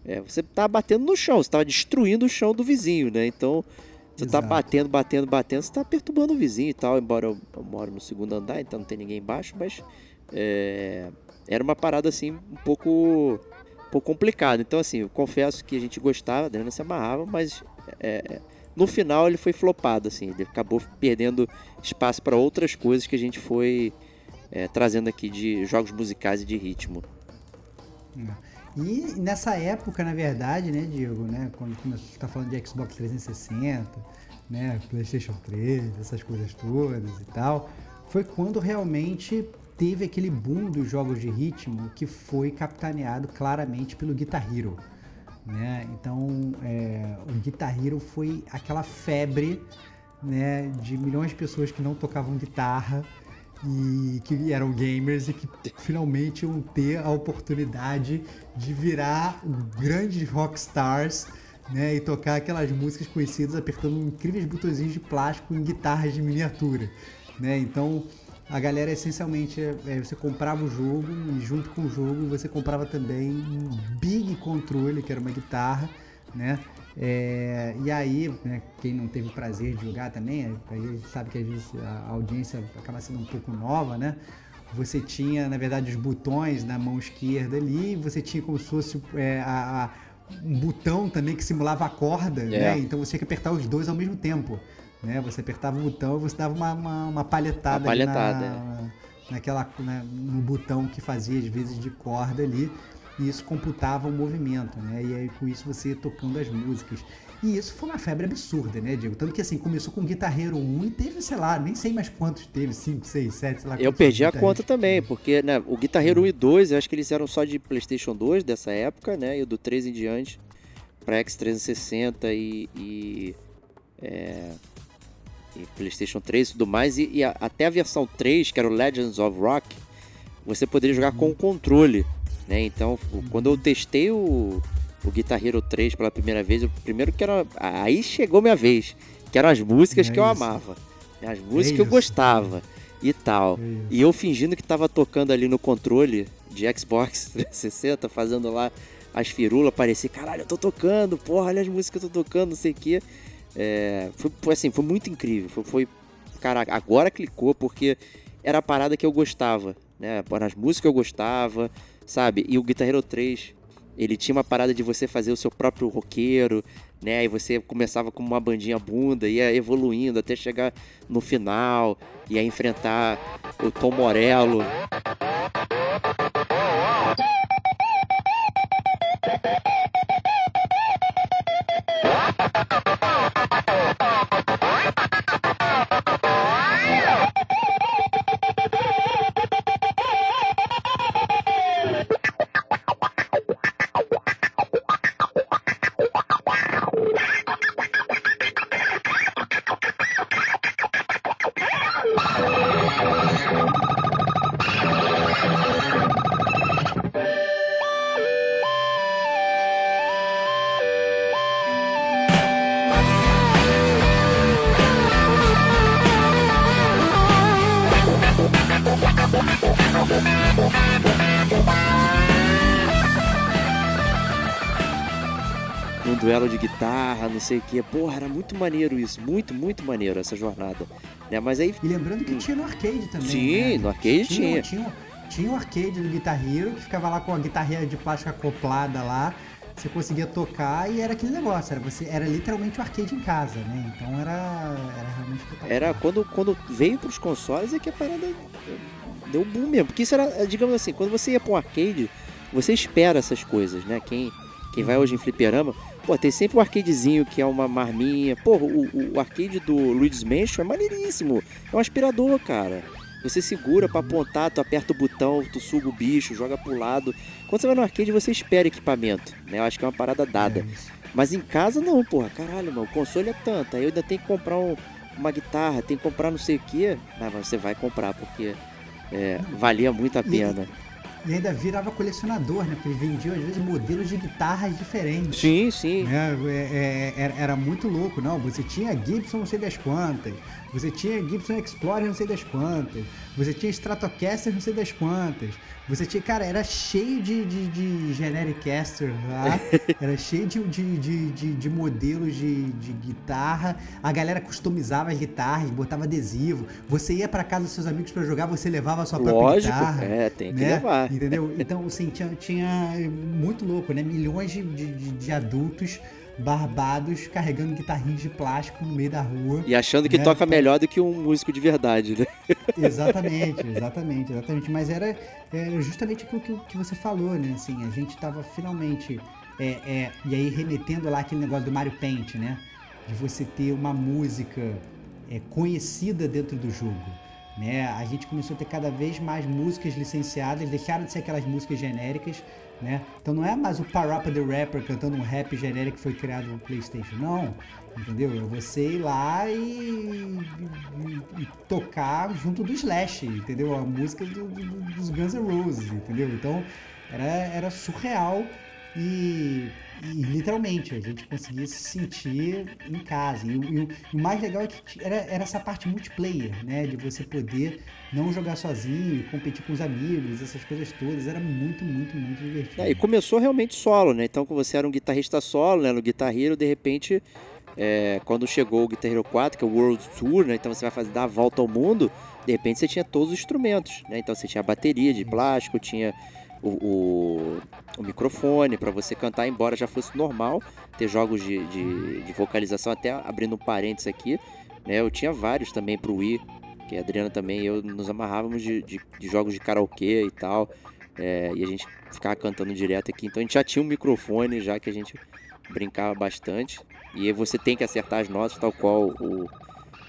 É, você tá batendo no chão, você tá destruindo o chão do vizinho, né? Então você tá Exato. batendo, batendo, batendo, você tá perturbando o vizinho e tal. Embora eu, eu moro no segundo andar, então não tem ninguém embaixo, mas é, era uma parada assim um pouco, um pouco complicada. Então assim, eu confesso que a gente gostava, a Adriana se amarrava, mas é, no final ele foi flopado, assim, ele acabou perdendo espaço para outras coisas que a gente foi é, trazendo aqui de jogos musicais e de ritmo. E nessa época, na verdade, né, Diego, né, quando começou estar falando de Xbox 360, né, PlayStation 3, essas coisas todas e tal, foi quando realmente teve aquele boom dos jogos de ritmo que foi capitaneado claramente pelo Guitar Hero. Né? Então, é, o Guitar Hero foi aquela febre né, de milhões de pessoas que não tocavam guitarra e que eram gamers e que finalmente iam ter a oportunidade de virar grandes rockstars né, e tocar aquelas músicas conhecidas apertando incríveis botõezinhos de plástico em guitarras de miniatura. Né? Então a galera essencialmente é, você comprava o jogo e junto com o jogo você comprava também um big controle que era uma guitarra, né? É, e aí, né, quem não teve o prazer de jogar também, aí sabe que às vezes a audiência acaba sendo um pouco nova, né? Você tinha, na verdade, os botões na mão esquerda ali, você tinha como se fosse é, a, a, um botão também que simulava a corda, É. né? Então você tinha que apertar os dois ao mesmo tempo. Né? Você apertava o botão e você dava uma, uma, uma palhetada, Uma palhetada, ali na, naquela, né, no botão que fazia às vezes de corda ali. E isso computava o movimento, né? E aí com isso você ia tocando as músicas. E isso foi uma febre absurda, né, Diego? Tanto que assim, começou com Guitar Hero 1 e teve, sei lá, nem sei mais quantos teve, 5, 6, 7, sei lá. Eu perdi a conta também, porque né, o Guitar Hero 1 e 2, eu acho que eles eram só de PlayStation 2 dessa época, né? E do 3 em diante, para X360 e, e, é, e PlayStation 3 e tudo mais. E, e a- até a versão 3, que era o Legends of Rock, você poderia jogar com o controle, né? Então, quando eu testei o, o Guitar Hero 3 pela primeira vez, o primeiro que era. Aí chegou minha vez, que eram as músicas É que eu isso. amava. né, As músicas que eu gostava e tal. É. E eu fingindo que tava tocando ali no controle de Xbox 360, fazendo lá as firulas, parecia, caralho, eu tô tocando, porra, olha as músicas que eu tô tocando, não sei o quê. É, foi, assim, foi muito incrível. Foi, foi, caraca, agora clicou, porque era a parada que eu gostava, né? As músicas que eu gostava, sabe? E o Guitar Hero 3, ele tinha uma parada de você fazer o seu próprio roqueiro, né? E você começava com uma bandinha bunda, ia evoluindo até chegar no final, ia enfrentar o Tom Morello. Num duelo de guitarra, não sei o que. Porra, era muito maneiro isso, muito, muito maneiro essa jornada. Né? Mas aí, E lembrando que tinha no arcade também. Sim, né? no arcade tinha. Tinha, tinha o arcade do Guitar Hero que ficava lá com a guitarrinha de plástico acoplada lá. Você conseguia tocar e era aquele negócio, era, você, era literalmente o arcade em casa, né? Então era, era realmente era quando, quando veio pros consoles é que a parada deu boom mesmo. Porque isso era, digamos assim, quando você ia pra um arcade, você espera essas coisas, né? Quem, quem vai hoje em fliperama, pô, tem sempre um arcadezinho que é uma marminha. Porra, o, o arcade do Luigi's Mansion é maneiríssimo. É um aspirador, cara. Você segura pra apontar, tu aperta o botão, tu suga o bicho, joga pro lado. Quando você vai no arcade, você espera equipamento, né? Eu acho que é uma parada dada. É. Mas em casa não, porra, caralho, mano, o console é tanto. Aí eu ainda tenho que comprar um- uma guitarra, tenho que comprar não sei o quê. Não, mas você vai comprar, porque é, valia muito a pena. E ainda virava colecionador, né? Porque eles vendiam às vezes modelos de guitarras diferentes. Sim, sim. né? É, é, era, era muito louco, não. Você tinha Gibson não sei das quantas, você tinha Gibson Explorer não sei das quantas, você tinha Stratocaster não sei das quantas, você tinha, cara, era cheio de, de, de generic caster lá, era cheio de, de, de, de, de modelos de, de guitarra, a galera customizava as guitarras, botava adesivo, você ia pra casa dos seus amigos pra jogar, você levava a sua própria Lógico, guitarra. é, tem que né? levar. Entendeu? Então, assim, tinha, tinha muito louco, né? Milhões de, de- de adultos barbados carregando guitarrinhos de plástico no meio da rua. E achando que né? toca melhor do que um músico de verdade, né? Exatamente, exatamente, exatamente. Mas era, era justamente aquilo que, que você falou, né? Assim, a gente tava finalmente. é, é, e aí remetendo lá aquele negócio do Mario Paint, né? De você ter uma música é, conhecida dentro do jogo. Né? A gente começou a ter cada vez mais músicas licenciadas, deixaram de ser aquelas músicas genéricas, né? Então não é mais o Parappa the Rapper cantando um rap genérico que foi criado no PlayStation, não. Entendeu? É você ir lá e, e- e tocar junto do Slash, entendeu? A música do- do- dos Guns N' Roses, entendeu? Então era, era surreal e, e literalmente a gente conseguia se sentir em casa. E, o- mais legal é que era, era essa parte multiplayer, né? De você poder não jogar sozinho, competir com os amigos, essas coisas todas. Era muito, muito, muito divertido. É, e começou realmente solo, né? Então, quando você era um guitarrista solo, né? No Guitar Hero, de repente, é, quando chegou o Guitar Hero 4, que é o World Tour, né? Então você vai fazer dar a volta ao mundo, de repente você tinha todos os instrumentos, né? Então você tinha a bateria de plástico, tinha o, o- o microfone para você cantar, embora já fosse normal ter jogos de, de, de vocalização, até abrindo um parênteses aqui, né? Eu tinha vários também pro Wii, que a Adriana também eu nos amarrávamos de, de, de jogos de karaokê e tal. é, e a gente ficava cantando direto aqui. Então a gente já tinha um microfone, já que a gente brincava bastante. E aí você tem que acertar as notas, tal qual o,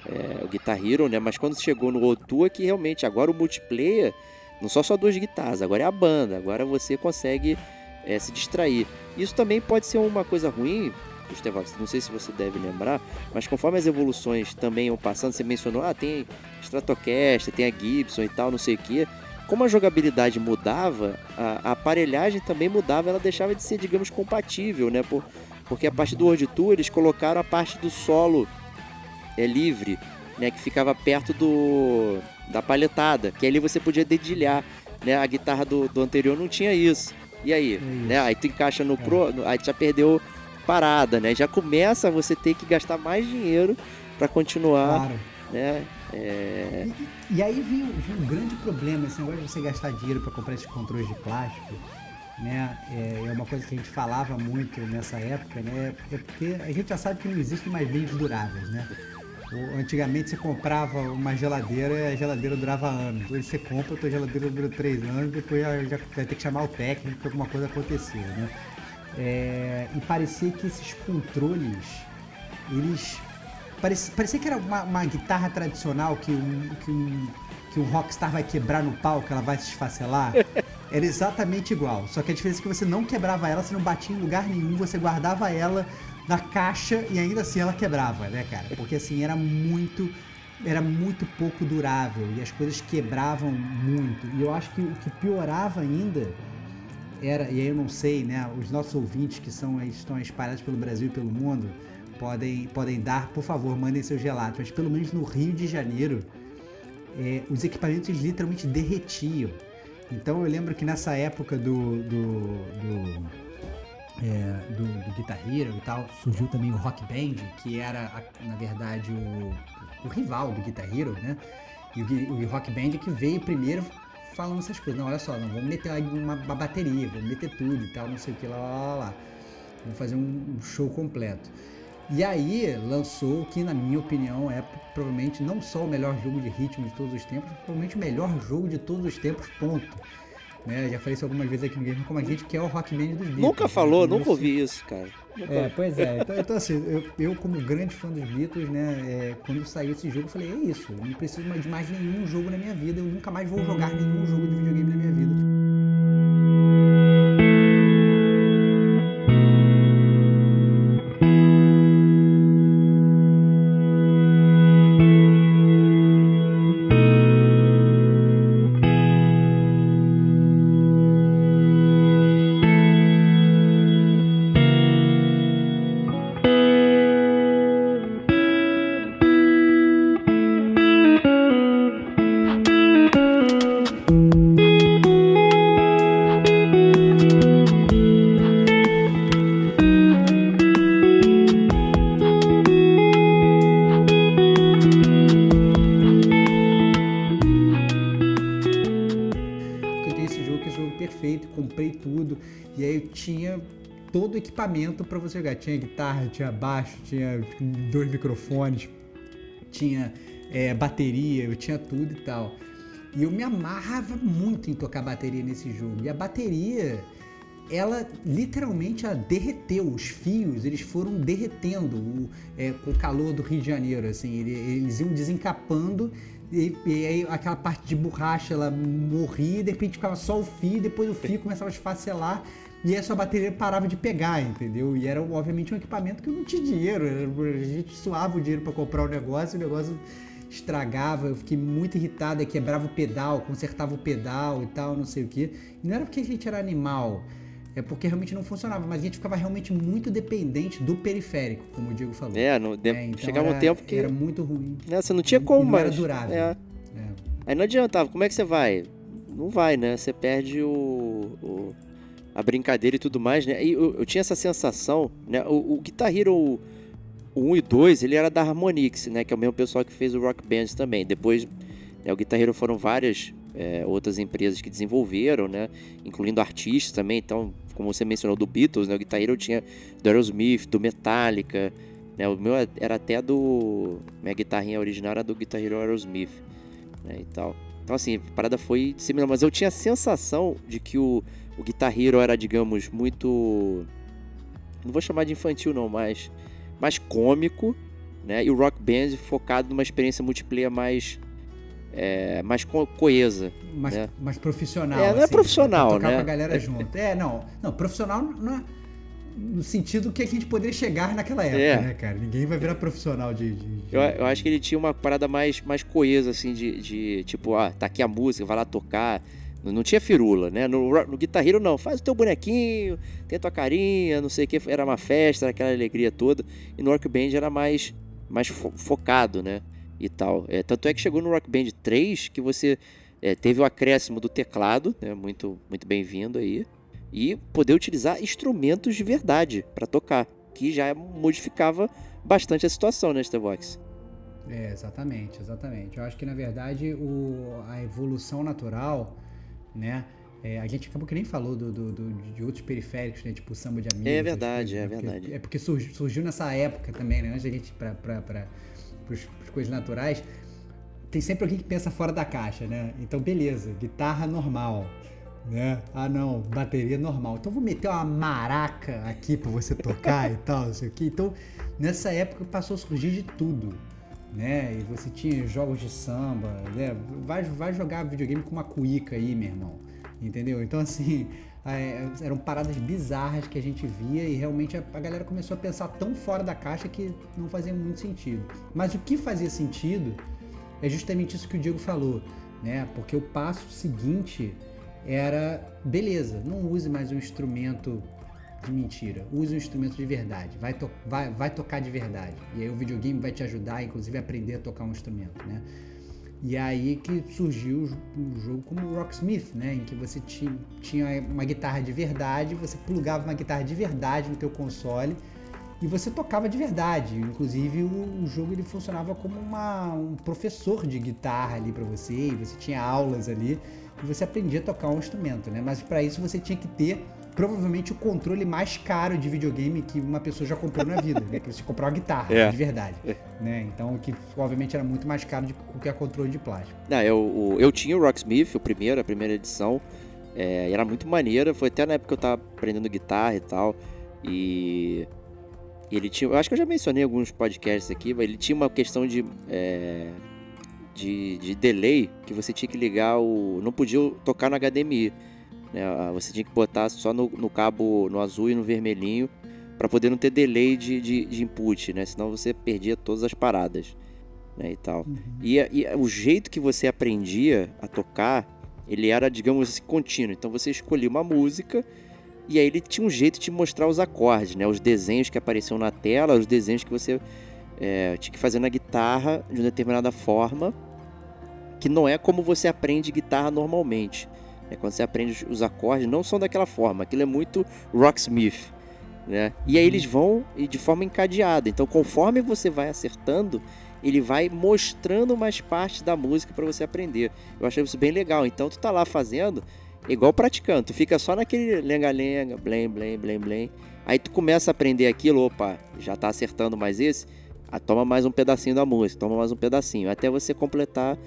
é, o Guitar Hero, né? Mas quando chegou no O2 é que realmente agora o multiplayer não só só duas guitarras, agora é a banda, agora você consegue é, se distrair. Isso também pode ser uma coisa ruim, Estevão, não sei se você deve lembrar, mas conforme as evoluções também vão passando, você mencionou, ah, tem Stratocaster, tem a Gibson e tal, não sei o que. Como a jogabilidade mudava, a, a, aparelhagem também mudava, ela deixava de ser, digamos, compatível, né? Por, porque a parte do World Tour eles colocaram a parte do solo é livre, né? Que ficava perto do da palhetada, que ali você podia dedilhar, né? A guitarra do, do anterior não tinha isso. E aí, é né? Aí tu encaixa no é. Pro, aí tu já perdeu parada, né? Já começa você ter que gastar mais dinheiro para continuar, claro. né? É... E, e, aí vem, vem, um grande problema, esse negócio de você gastar dinheiro para comprar esses controles de plástico, né? É, é, uma coisa que a gente falava muito nessa época, né? É porque a gente já sabe que não existem mais bens duráveis, né? Antigamente você comprava uma geladeira e a geladeira durava anos. Hoje você compra, a tua geladeira dura três anos, depois já vai ter que chamar o técnico porque alguma coisa aconteceu, né? É, e parecia que esses controles, eles. Parecia, parecia que era uma, uma guitarra tradicional que um, que, um, que um rockstar vai quebrar no palco, ela vai se esfacelar. Era exatamente igual. Só que a diferença é que você não quebrava ela, você não batia em lugar nenhum, você guardava ela na caixa e ainda assim ela quebrava, né, cara? Porque assim, era muito era muito pouco durável e as coisas quebravam muito. E eu acho que o que piorava ainda era, e aí eu não sei, né, os nossos ouvintes que são estão espalhados pelo Brasil e pelo mundo podem, podem dar, por favor, mandem seus relatos, mas pelo menos no Rio de Janeiro é, os equipamentos literalmente derretiam. Então eu lembro que nessa época do, do, do é, do, do Guitar Hero e tal, surgiu também o Rock Band, que era, na verdade, o, o rival do Guitar Hero, né? E o, o Rock Band que veio primeiro falando essas coisas. Não, olha só, não, vamos meter uma, uma bateria, vamos meter tudo e tal, não sei o que, lá, lá, lá. lá. Vamos fazer um, um show completo. E aí lançou o que, na minha opinião, é provavelmente não só o melhor jogo de ritmo de todos os tempos, provavelmente o melhor jogo de todos os tempos, ponto né? Já falei isso algumas vezes aqui no Game como a gente, que é o Rockman dos Beatles. Nunca falou, né? nunca ouvi isso, cara. É, pois é. Então, então assim, eu, eu, como grande fã dos Beatles, né, é, quando saiu esse jogo, eu falei, é isso, eu não preciso mais de mais nenhum jogo na minha vida, eu nunca mais vou jogar nenhum jogo de videogame na minha vida. Equipamento para você jogar. Tinha guitarra, tinha baixo, tinha dois microfones, tinha é, bateria, eu tinha tudo e tal. E eu me amarrava muito em tocar bateria nesse jogo. E a bateria, ela literalmente ela derreteu. Os fios, eles foram derretendo o, é, com o calor do Rio de Janeiro. Assim, eles iam desencapando e, e, aí aquela parte de borracha ela morria, de repente ficava só o fio, depois o fio começava a esfacelar e a sua bateria parava de pegar, entendeu? E era obviamente um equipamento que eu não tinha dinheiro, a gente suava o dinheiro para comprar o negócio, e o negócio estragava, eu fiquei muito irritado, quebrava o pedal, consertava o pedal e tal, não sei o que. E não era porque a gente era animal, é porque realmente não funcionava, mas a gente ficava realmente muito dependente do periférico, como o Diego falou. É, no, de... é então chegava era, um tempo que era muito ruim. Né, você não tinha como, não mas era durável. É. É. Aí não adiantava, como é que você vai? Não vai, né? Você perde o, o a brincadeira e tudo mais, né? E eu, eu tinha essa sensação, né? O, o Guitar Hero 1 e 2, ele era da Harmonix, né? Que é o mesmo pessoal que fez o Rock Band também. Depois, né, o Guitar Hero foram várias é, outras empresas que desenvolveram, né? Incluindo artistas também. Então, como você mencionou, do Beatles, né? O Guitar Hero tinha do Aerosmith, do Metallica, né? O meu era até do... Minha guitarrinha original era do Guitar Hero Aerosmith. né, e tal. Então assim, a parada foi similar, mas eu tinha a sensação de que o, o Guitar Hero era, digamos, muito não vou chamar de infantil não, mas mais cômico, né? E o Rock Band focado numa experiência multiplayer mais é, mais co coesa. Mais, né? mais profissional. É, não é assim, profissional, tocar né? com a galera junto. É, não. Não, profissional não é- no sentido que a gente poderia chegar naquela época, É. né, cara? Ninguém vai virar profissional de. de- de- Eu, eu acho que ele tinha uma parada mais, mais coesa, assim, de, de tipo, ah, tá aqui a música, vai lá tocar. Não, tinha firula, né? No, no não. Faz o teu bonequinho, tem tua carinha, não sei o que. Era uma festa, era aquela alegria toda. E no Rock Band era mais, mais fo- focado, né? E tal. É, tanto é que chegou no Rock Band 3 que você é, teve o acréscimo do teclado, né? Muito, muito bem-vindo aí. E poder utilizar instrumentos de verdade para tocar. Que já modificava bastante a situação, né, Starbox? É, exatamente, exatamente. Eu acho que na verdade o, a evolução natural, né? é, a gente acabou que nem falou do, do- do- de outros periféricos, né? Tipo o samba de amigos. É essas verdade, coisas, é né? Porque- verdade. é porque surgiu, surgiu nessa época também, né? Antes da gente pra, pros, pros coisas naturais. Tem sempre alguém que pensa fora da caixa, né? Então, beleza, guitarra normal, né? Ah, não, bateria normal. Então, vou meter uma maraca aqui pra você tocar e tal, não sei o quê. Então, nessa época passou a surgir de tudo, né? E você tinha jogos de samba, né? Vai, vai jogar videogame com uma cuíca aí, meu irmão, entendeu? Então, assim, é, eram paradas bizarras que a gente via e realmente a, a galera começou a pensar tão fora da caixa que não fazia muito sentido. Mas o que fazia sentido é justamente isso que o Diego falou, né? Porque o passo seguinte era, beleza, não use mais um instrumento mentira, use um instrumento de verdade, vai, to vai, vai tocar de verdade. E aí o videogame vai te ajudar, inclusive, a aprender a tocar um instrumento, né? E aí que surgiu um jogo como Rocksmith, né? Em que você ti- tinha uma guitarra de verdade, você plugava uma guitarra de verdade no teu console e você tocava de verdade. Inclusive o, o jogo ele funcionava como uma- um professor de guitarra ali para você, e você tinha aulas ali e você aprendia a tocar um instrumento, né? Mas para isso você tinha que ter provavelmente o controle mais caro de videogame que uma pessoa já comprou na vida, né? Que você comprar uma guitarra É. de verdade, né? Então que obviamente era muito mais caro do que qualquer controle de plástico. Não, eu, eu tinha o Rocksmith, o primeiro, a primeira edição. é, era muito maneira. Foi até na época que eu tava aprendendo guitarra e tal. E ele tinha. Eu acho que eu já mencionei alguns podcasts aqui, mas ele tinha uma questão de. é, de, de delay que você tinha que ligar o. Não podia tocar no HDMI. Né? ah, Você tinha que botar só no, no cabo no azul e no vermelhinho para poder não ter delay de, de, de input, né? Senão você perdia todas as paradas. Né, e tal. E, a- e a- o jeito que você aprendia a tocar, ele era, digamos assim, contínuo. Então você escolhia uma música e aí ele tinha um jeito de mostrar os acordes, né? Os desenhos que apareciam na tela, os desenhos que você é, tinha que fazer na guitarra de uma determinada forma, que não é como você aprende guitarra normalmente. Né? Quando você aprende os- acordes, não são daquela forma. Aquilo é muito rocksmith. Né? E aí eles vão e de forma encadeada. Então, conforme você vai acertando, ele vai mostrando mais partes da música para você aprender. Eu achei isso bem legal. Então, tu tá lá fazendo, igual praticando. Tu fica só naquele lenga-lenga, blém, blém, blém, blém. Aí tu começa a aprender aquilo, opa, já tá acertando mais esse, ah, toma mais um pedacinho da música, toma mais um pedacinho, até você completar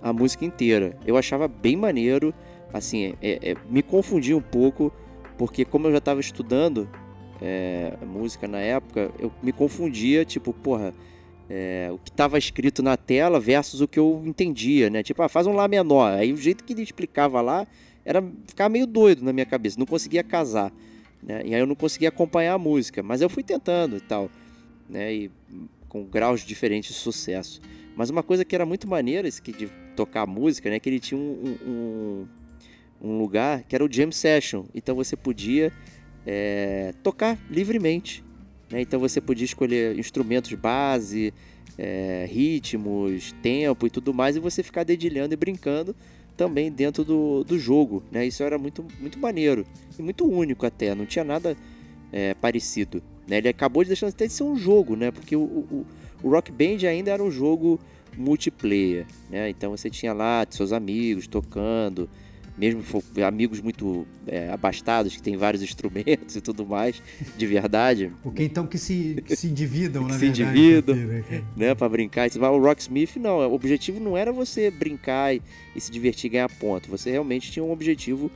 a música inteira. Eu achava bem maneiro, assim, é- é- me confundi um pouco, porque como eu já estava estudando é, música na época, eu me confundia, tipo, porra, é, o que estava escrito na tela versus o que eu entendia, né? Tipo, ah, faz um Lá menor. Aí o jeito que ele explicava lá era ficar meio doido na minha cabeça, não conseguia casar. Né? E aí eu não conseguia acompanhar a música, mas eu fui tentando e tal, né? E com graus diferentes de sucesso. Mas uma coisa que era muito maneira esse que de tocar música, né? Que ele tinha um, um, um lugar que era o jam session. Então você podia é, tocar livremente. Né? Então você podia escolher instrumentos base, é, ritmos, tempo e tudo mais, e você ficar dedilhando e brincando também dentro do, do jogo. Né? Isso era muito, muito maneiro e muito único até, não tinha nada é, parecido. Né? Ele acabou de deixando até de ser um jogo, né? porque o, o, o Rock Band ainda era um jogo multiplayer. Né? Então você tinha lá seus amigos tocando. Mesmo amigos muito é, abastados, que tem vários instrumentos e tudo mais, de verdade, Ou que então que se, que se dividam, Que na se verdade. dividam. aqui, né, cara? né, pra brincar. O Rocksmith, não, o objetivo não era você brincar e, e se divertir e ganhar ponto. Você realmente tinha um objetivo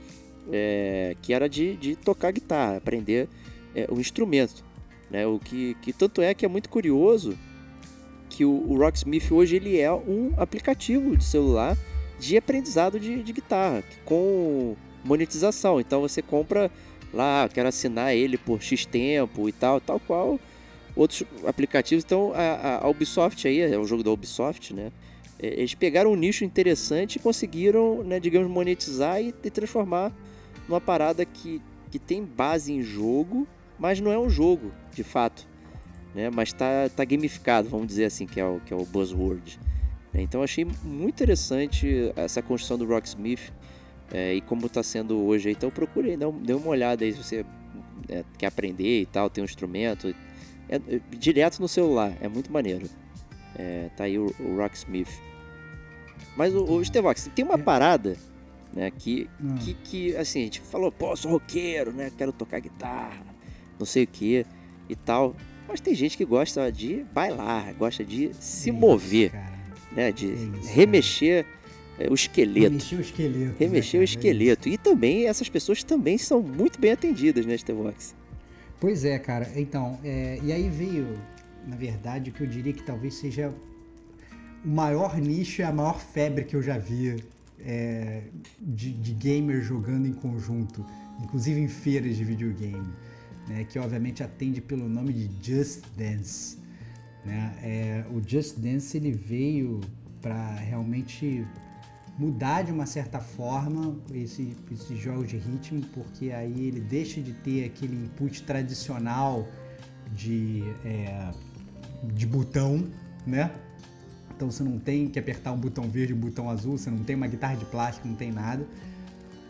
é, que era de, de tocar guitarra, aprender é, o instrumento. Né? O que, que tanto é que é muito curioso que o, o Rocksmith hoje ele é um aplicativo de celular de aprendizado de, de guitarra, com monetização. Então você compra lá, quero assinar ele por X tempo e tal, tal qual outros aplicativos. Então a, a- a Ubisoft aí, é o jogo da Ubisoft, né? é, Eles pegaram um nicho interessante e conseguiram, né, digamos, monetizar e, e transformar numa parada que, que tem base em jogo, mas não é um jogo, de fato. Né? Mas tá, tá gamificado, vamos dizer assim, que é o, que é o buzzword. Então achei muito interessante essa construção do Rocksmith é, e como está sendo hoje. Então procurei, dê um- dê uma olhada aí se você é, quer aprender e tal, tem um instrumento. É, é, direto no celular, é muito maneiro. É, tá aí o, o Rocksmith. Mas o, o Stevox, tem uma parada né, que, Hum. que, que, assim, a gente falou, pô, sou roqueiro, né? Quero tocar guitarra, não sei o que e tal. Mas tem gente que gosta de bailar, gosta de se É isso, mover, cara. Né? De É isso, cara. remexer é, o esqueleto. Remexer o esqueleto. Remexer né, o? É esqueleto. E também, essas pessoas também são muito bem atendidas, né, Stevox? Pois é, cara. Então, é, e aí veio, na verdade, o que eu diria que talvez seja o maior nicho e a maior febre que eu já vi é, de, de gamers jogando em conjunto, inclusive em feiras de videogame, né, que obviamente atende pelo nome de Just Dance. Né? É, o Just Dance ele veio para realmente mudar de uma certa forma esse, esses jogos de ritmo, porque aí ele deixa de ter aquele input tradicional de, é, de botão, né? Então você não tem que apertar um botão verde um botão azul, você não tem uma guitarra de plástico, não tem nada.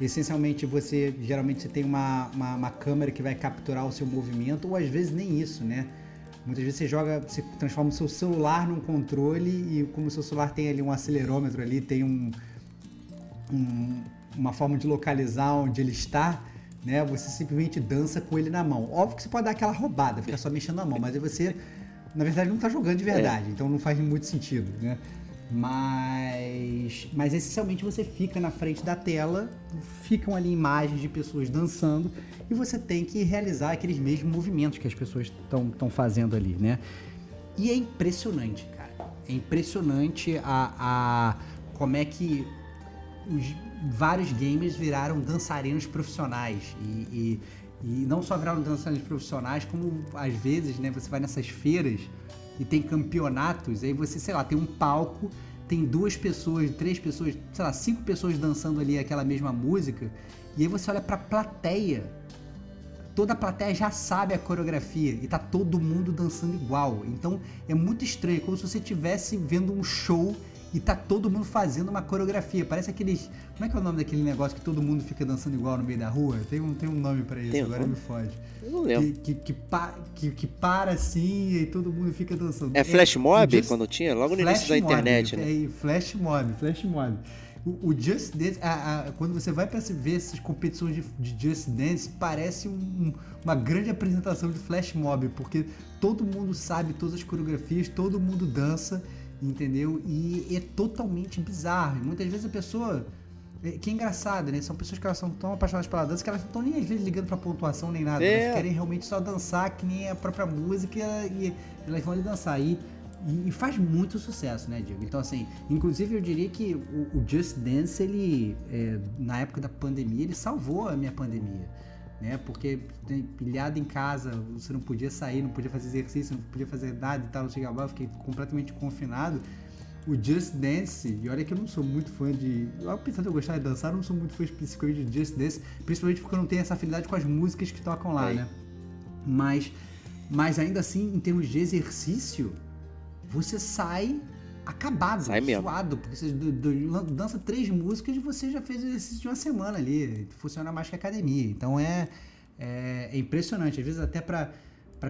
Essencialmente você geralmente você tem uma, uma, uma câmera que vai capturar o seu movimento, ou às vezes nem isso, né? Muitas vezes você joga, você transforma o seu celular num controle e como o seu celular tem ali um acelerômetro ali, tem um, um- uma forma de localizar onde ele está, né? Você simplesmente dança com ele na mão. Óbvio que você pode dar aquela roubada, ficar só mexendo a mão, mas aí você, na verdade, não está jogando de verdade, então não faz muito sentido, né? Mas, mas essencialmente você fica na frente da tela, ficam ali imagens de pessoas dançando e você tem que realizar aqueles mesmos movimentos que as pessoas estão fazendo ali, né? E é impressionante, cara. É impressionante a, a como é que os vários gamers viraram dançarinos profissionais e, e, e não só viraram dançarinos profissionais, como às vezes, né, você vai nessas feiras e tem campeonatos, aí você, sei lá, tem um palco, tem duas pessoas, três pessoas, sei lá, cinco pessoas dançando ali aquela mesma música, e aí você olha pra plateia, toda a plateia já sabe a coreografia e tá todo mundo dançando igual. Então é muito estranho, é como se você estivesse vendo um show e tá todo mundo fazendo uma coreografia. Parece aqueles. Como é que é o nome daquele negócio que todo mundo fica dançando igual no meio da rua? Tem um, tem um nome pra isso, Tem agora me foge. Eu não lembro. Que, que, que, pa- que- que para assim e todo mundo fica dançando. É Flash Mob, Just- quando tinha? Logo no Flash início da Mob, internet, né? é, Flash Mob, Flash Mob. O, o Just Dance, a- a- quando você vai para ver essas competições de, de Just Dance, parece um- um- uma grande apresentação de Flash Mob, porque todo mundo sabe todas as coreografias, todo mundo dança, entendeu? E é totalmente bizarro. E muitas vezes a pessoa. é- Que é engraçado, né? São pessoas que elas são tão apaixonadas pela dança que elas não estão nem às vezes ligando pra pontuação nem nada. É. Elas querem realmente só dançar que nem a própria música e elas vão ali dançar. E, e, e faz muito sucesso, né, Diego? Então, assim, inclusive eu diria que o, o Just Dance, ele, é, na época da pandemia, ele salvou a minha pandemia. Né? Porque né, pilhado em casa, você não podia sair, não podia fazer exercício, não podia fazer nada e tal, não sei o que eu fiquei completamente confinado. O Just Dance, e olha que eu não sou muito fã de. Apesar de eu gostar de dançar, eu não sou muito fã especificamente de Just Dance, principalmente porque eu não tenho essa afinidade com as músicas que tocam lá, né? Mas, mas ainda assim, em termos de exercício, você sai acabado, Sai suado, porque você dança três músicas e você já fez o exercício de uma semana ali. Funciona mais que academia. Então é, é, é impressionante. Às vezes até para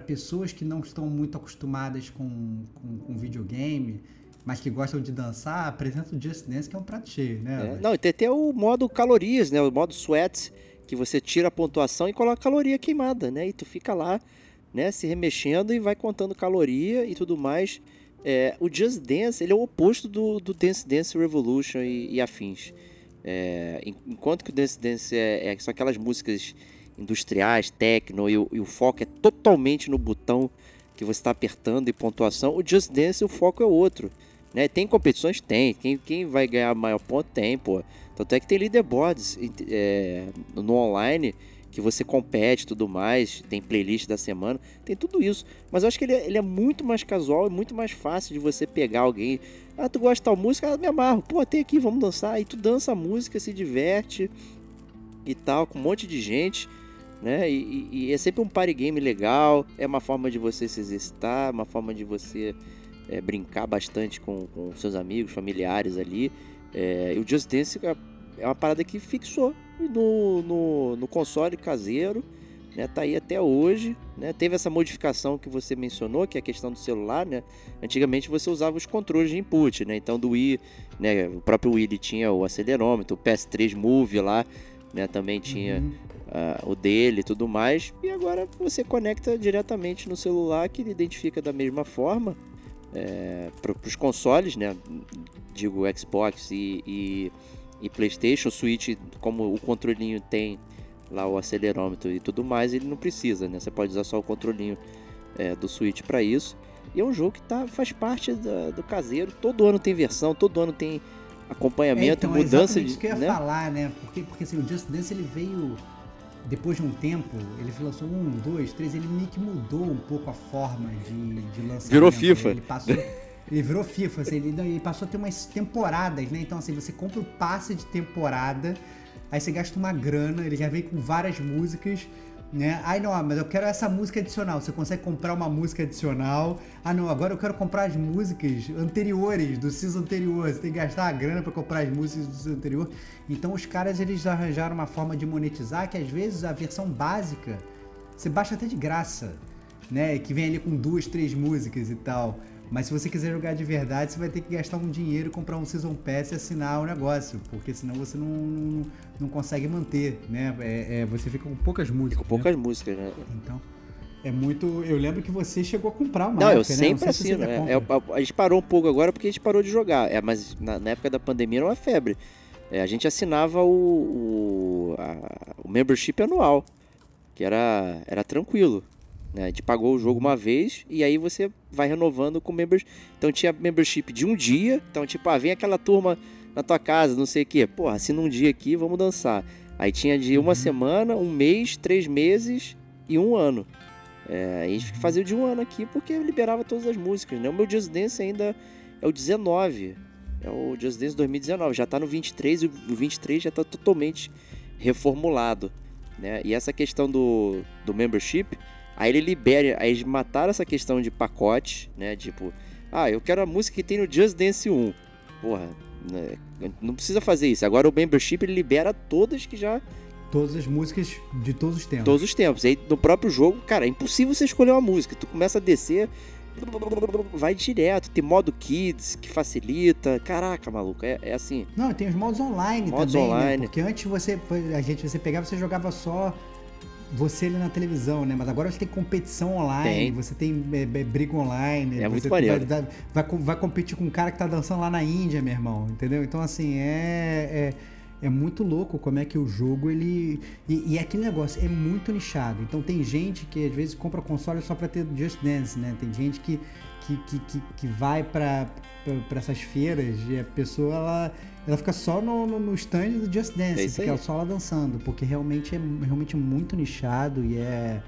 pessoas que não estão muito acostumadas com, com, com videogame, mas que gostam de dançar, apresenta o Just Dance, que é um prato cheio, né? É, não, e tem até o modo calorias, né? O modo sweat, que você tira a pontuação e coloca caloria queimada, né? E tu fica lá, né, se remexendo e vai contando caloria e tudo mais. É, o Just Dance, ele é o oposto do, do Dance Dance Revolution e, e afins. É, en- enquanto que o Dance Dance é, é- são aquelas músicas industriais, techno, e e o foco é totalmente no botão que você está apertando e pontuação, o Just Dance o foco é outro. Né? Tem competições? Tem. Quem, quem vai ganhar maior ponto? Tem, pô. Tanto é que tem leaderboards é, no online que você compete tudo mais, tem playlist da semana, tem tudo isso. Mas eu acho que ele é, ele é muito mais casual e muito mais fácil de você pegar alguém. Ah, tu gosta de tal música? Ah, me amarro. Pô, tem aqui, vamos dançar. Aí tu dança a música, se diverte e tal, com um monte de gente. Né? E, e- e é sempre um party game legal, é uma forma de você se exercitar, uma forma de você é, brincar bastante com, com seus amigos, familiares ali. É, e o Just Dance é- é uma parada que fixou no, no, no console caseiro, né? Tá aí até hoje, né? Teve essa modificação que você mencionou, que é a questão do celular, né? Antigamente você usava os controles de input, né? Então do Wii, né? O próprio Wii ele tinha o acelerômetro, o PS3 Move lá, né? Também tinha Uhum. ah, o dele e tudo mais. E agora você conecta diretamente no celular que ele identifica da mesma forma para os consoles, né? Digo Xbox e, e, e PlayStation, Switch, como o controlinho tem lá o acelerômetro e tudo mais, ele não precisa, né? Você pode usar só o controlinho é, do Switch para isso. E é um jogo que tá, faz parte da- do caseiro. Todo ano tem versão, todo ano tem acompanhamento, É, então, é mudança exatamente de. isso que eu ia né? falar, né? Porque, porque assim, o Just Dance ele veio depois de um tempo, ele lançou um, dois, três, ele meio que mudou um pouco a forma de, de lançamento. Virou né? FIFA. Ele passou. Ele virou FIFA, assim, ele, ele passou a ter umas temporadas, né? Então, assim, você compra o passe de temporada, aí você gasta uma grana, ele já vem com várias músicas, né? Aí não, ah, mas eu quero essa música adicional. Você consegue comprar uma música adicional. Ah, não, agora eu quero comprar as músicas anteriores, do season anterior. Você tem que gastar a grana pra comprar as músicas do season anterior. Então os caras eles arranjaram uma forma de monetizar que às vezes a versão básica você baixa até de graça, né? Que vem ali com duas, três músicas e tal. Mas se você quiser jogar de verdade, você vai ter que gastar um dinheiro, comprar um Season Pass e assinar o negócio, porque senão você não, não, não consegue manter, né? É, é, você fica com poucas músicas. Com poucas músicas, né? né? Então, é muito. Eu lembro que você chegou a comprar uma. Não, eu época, né? sempre se você assino. ainda é- é- a, a gente parou um pouco agora porque a gente parou de jogar. É, mas na, na época da pandemia era uma febre. É, a gente assinava o, o, a- o membership anual, que era, era tranquilo. Né? A gente pagou o jogo uma vez e aí você vai renovando com membership. Então tinha membership de um dia. Então, tipo, ah, vem aquela turma na tua casa, não sei o quê. Pô, assina um dia aqui, vamos dançar. Aí tinha de uma semana, um mês, três meses e um ano. É, a gente fazia de um ano aqui porque liberava todas as músicas, né? O meu Just Dance ainda é o 19. É o Just Dance 2019. Já tá no 23 e o 23 já tá totalmente reformulado, né? E essa questão do, do membership, aí ele libera, aí eles mataram essa questão de pacote, né? Tipo, ah, eu quero a música que tem no Just Dance 1. Porra, né? não precisa fazer isso. Agora o membership ele libera todas que já Todas as músicas de todos os tempos. todos os tempos. Aí no próprio jogo, cara, é impossível você escolher uma música. Tu começa a descer, vai direto. Tem modo kids que facilita. Caraca, maluco, é, é assim. Não, tem os modos online Modos também, online. né? Porque antes você, a gente, você pegava, você jogava só você ali na televisão, né? Mas agora você tem competição online, Tem. você tem é, é, briga online. É muito você maneiro. Vai, vai, vai competir com um cara que tá dançando lá na Índia, meu irmão, entendeu? Então, assim, é... é é muito louco como é que o jogo ele. E, e é aquele negócio, é muito nichado. Então tem gente que às vezes compra console só pra ter Just Dance, né? Tem gente que, que, que, que, que vai pra essas feiras e a pessoa ela, ela fica só no, no, no stand do Just Dance, É fica aí. só lá dançando, porque realmente é realmente muito nichado e é.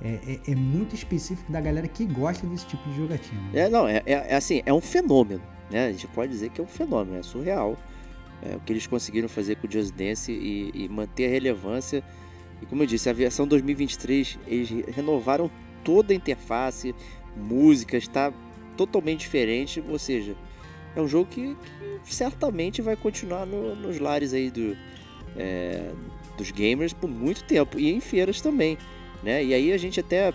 É, é- é muito específico da galera que gosta desse tipo de jogatina. É, não, é, é, é assim, é um fenômeno, né? A gente pode dizer que é um fenômeno, é surreal. É, o que eles conseguiram fazer com o Just Dance e, e manter a relevância. E como eu disse, a versão 2023, eles re- renovaram toda a interface, música, está totalmente diferente, ou seja, é um jogo que, que certamente vai continuar no- nos lares aí do, é, dos gamers por muito tempo, e em feiras também, né? E aí a gente até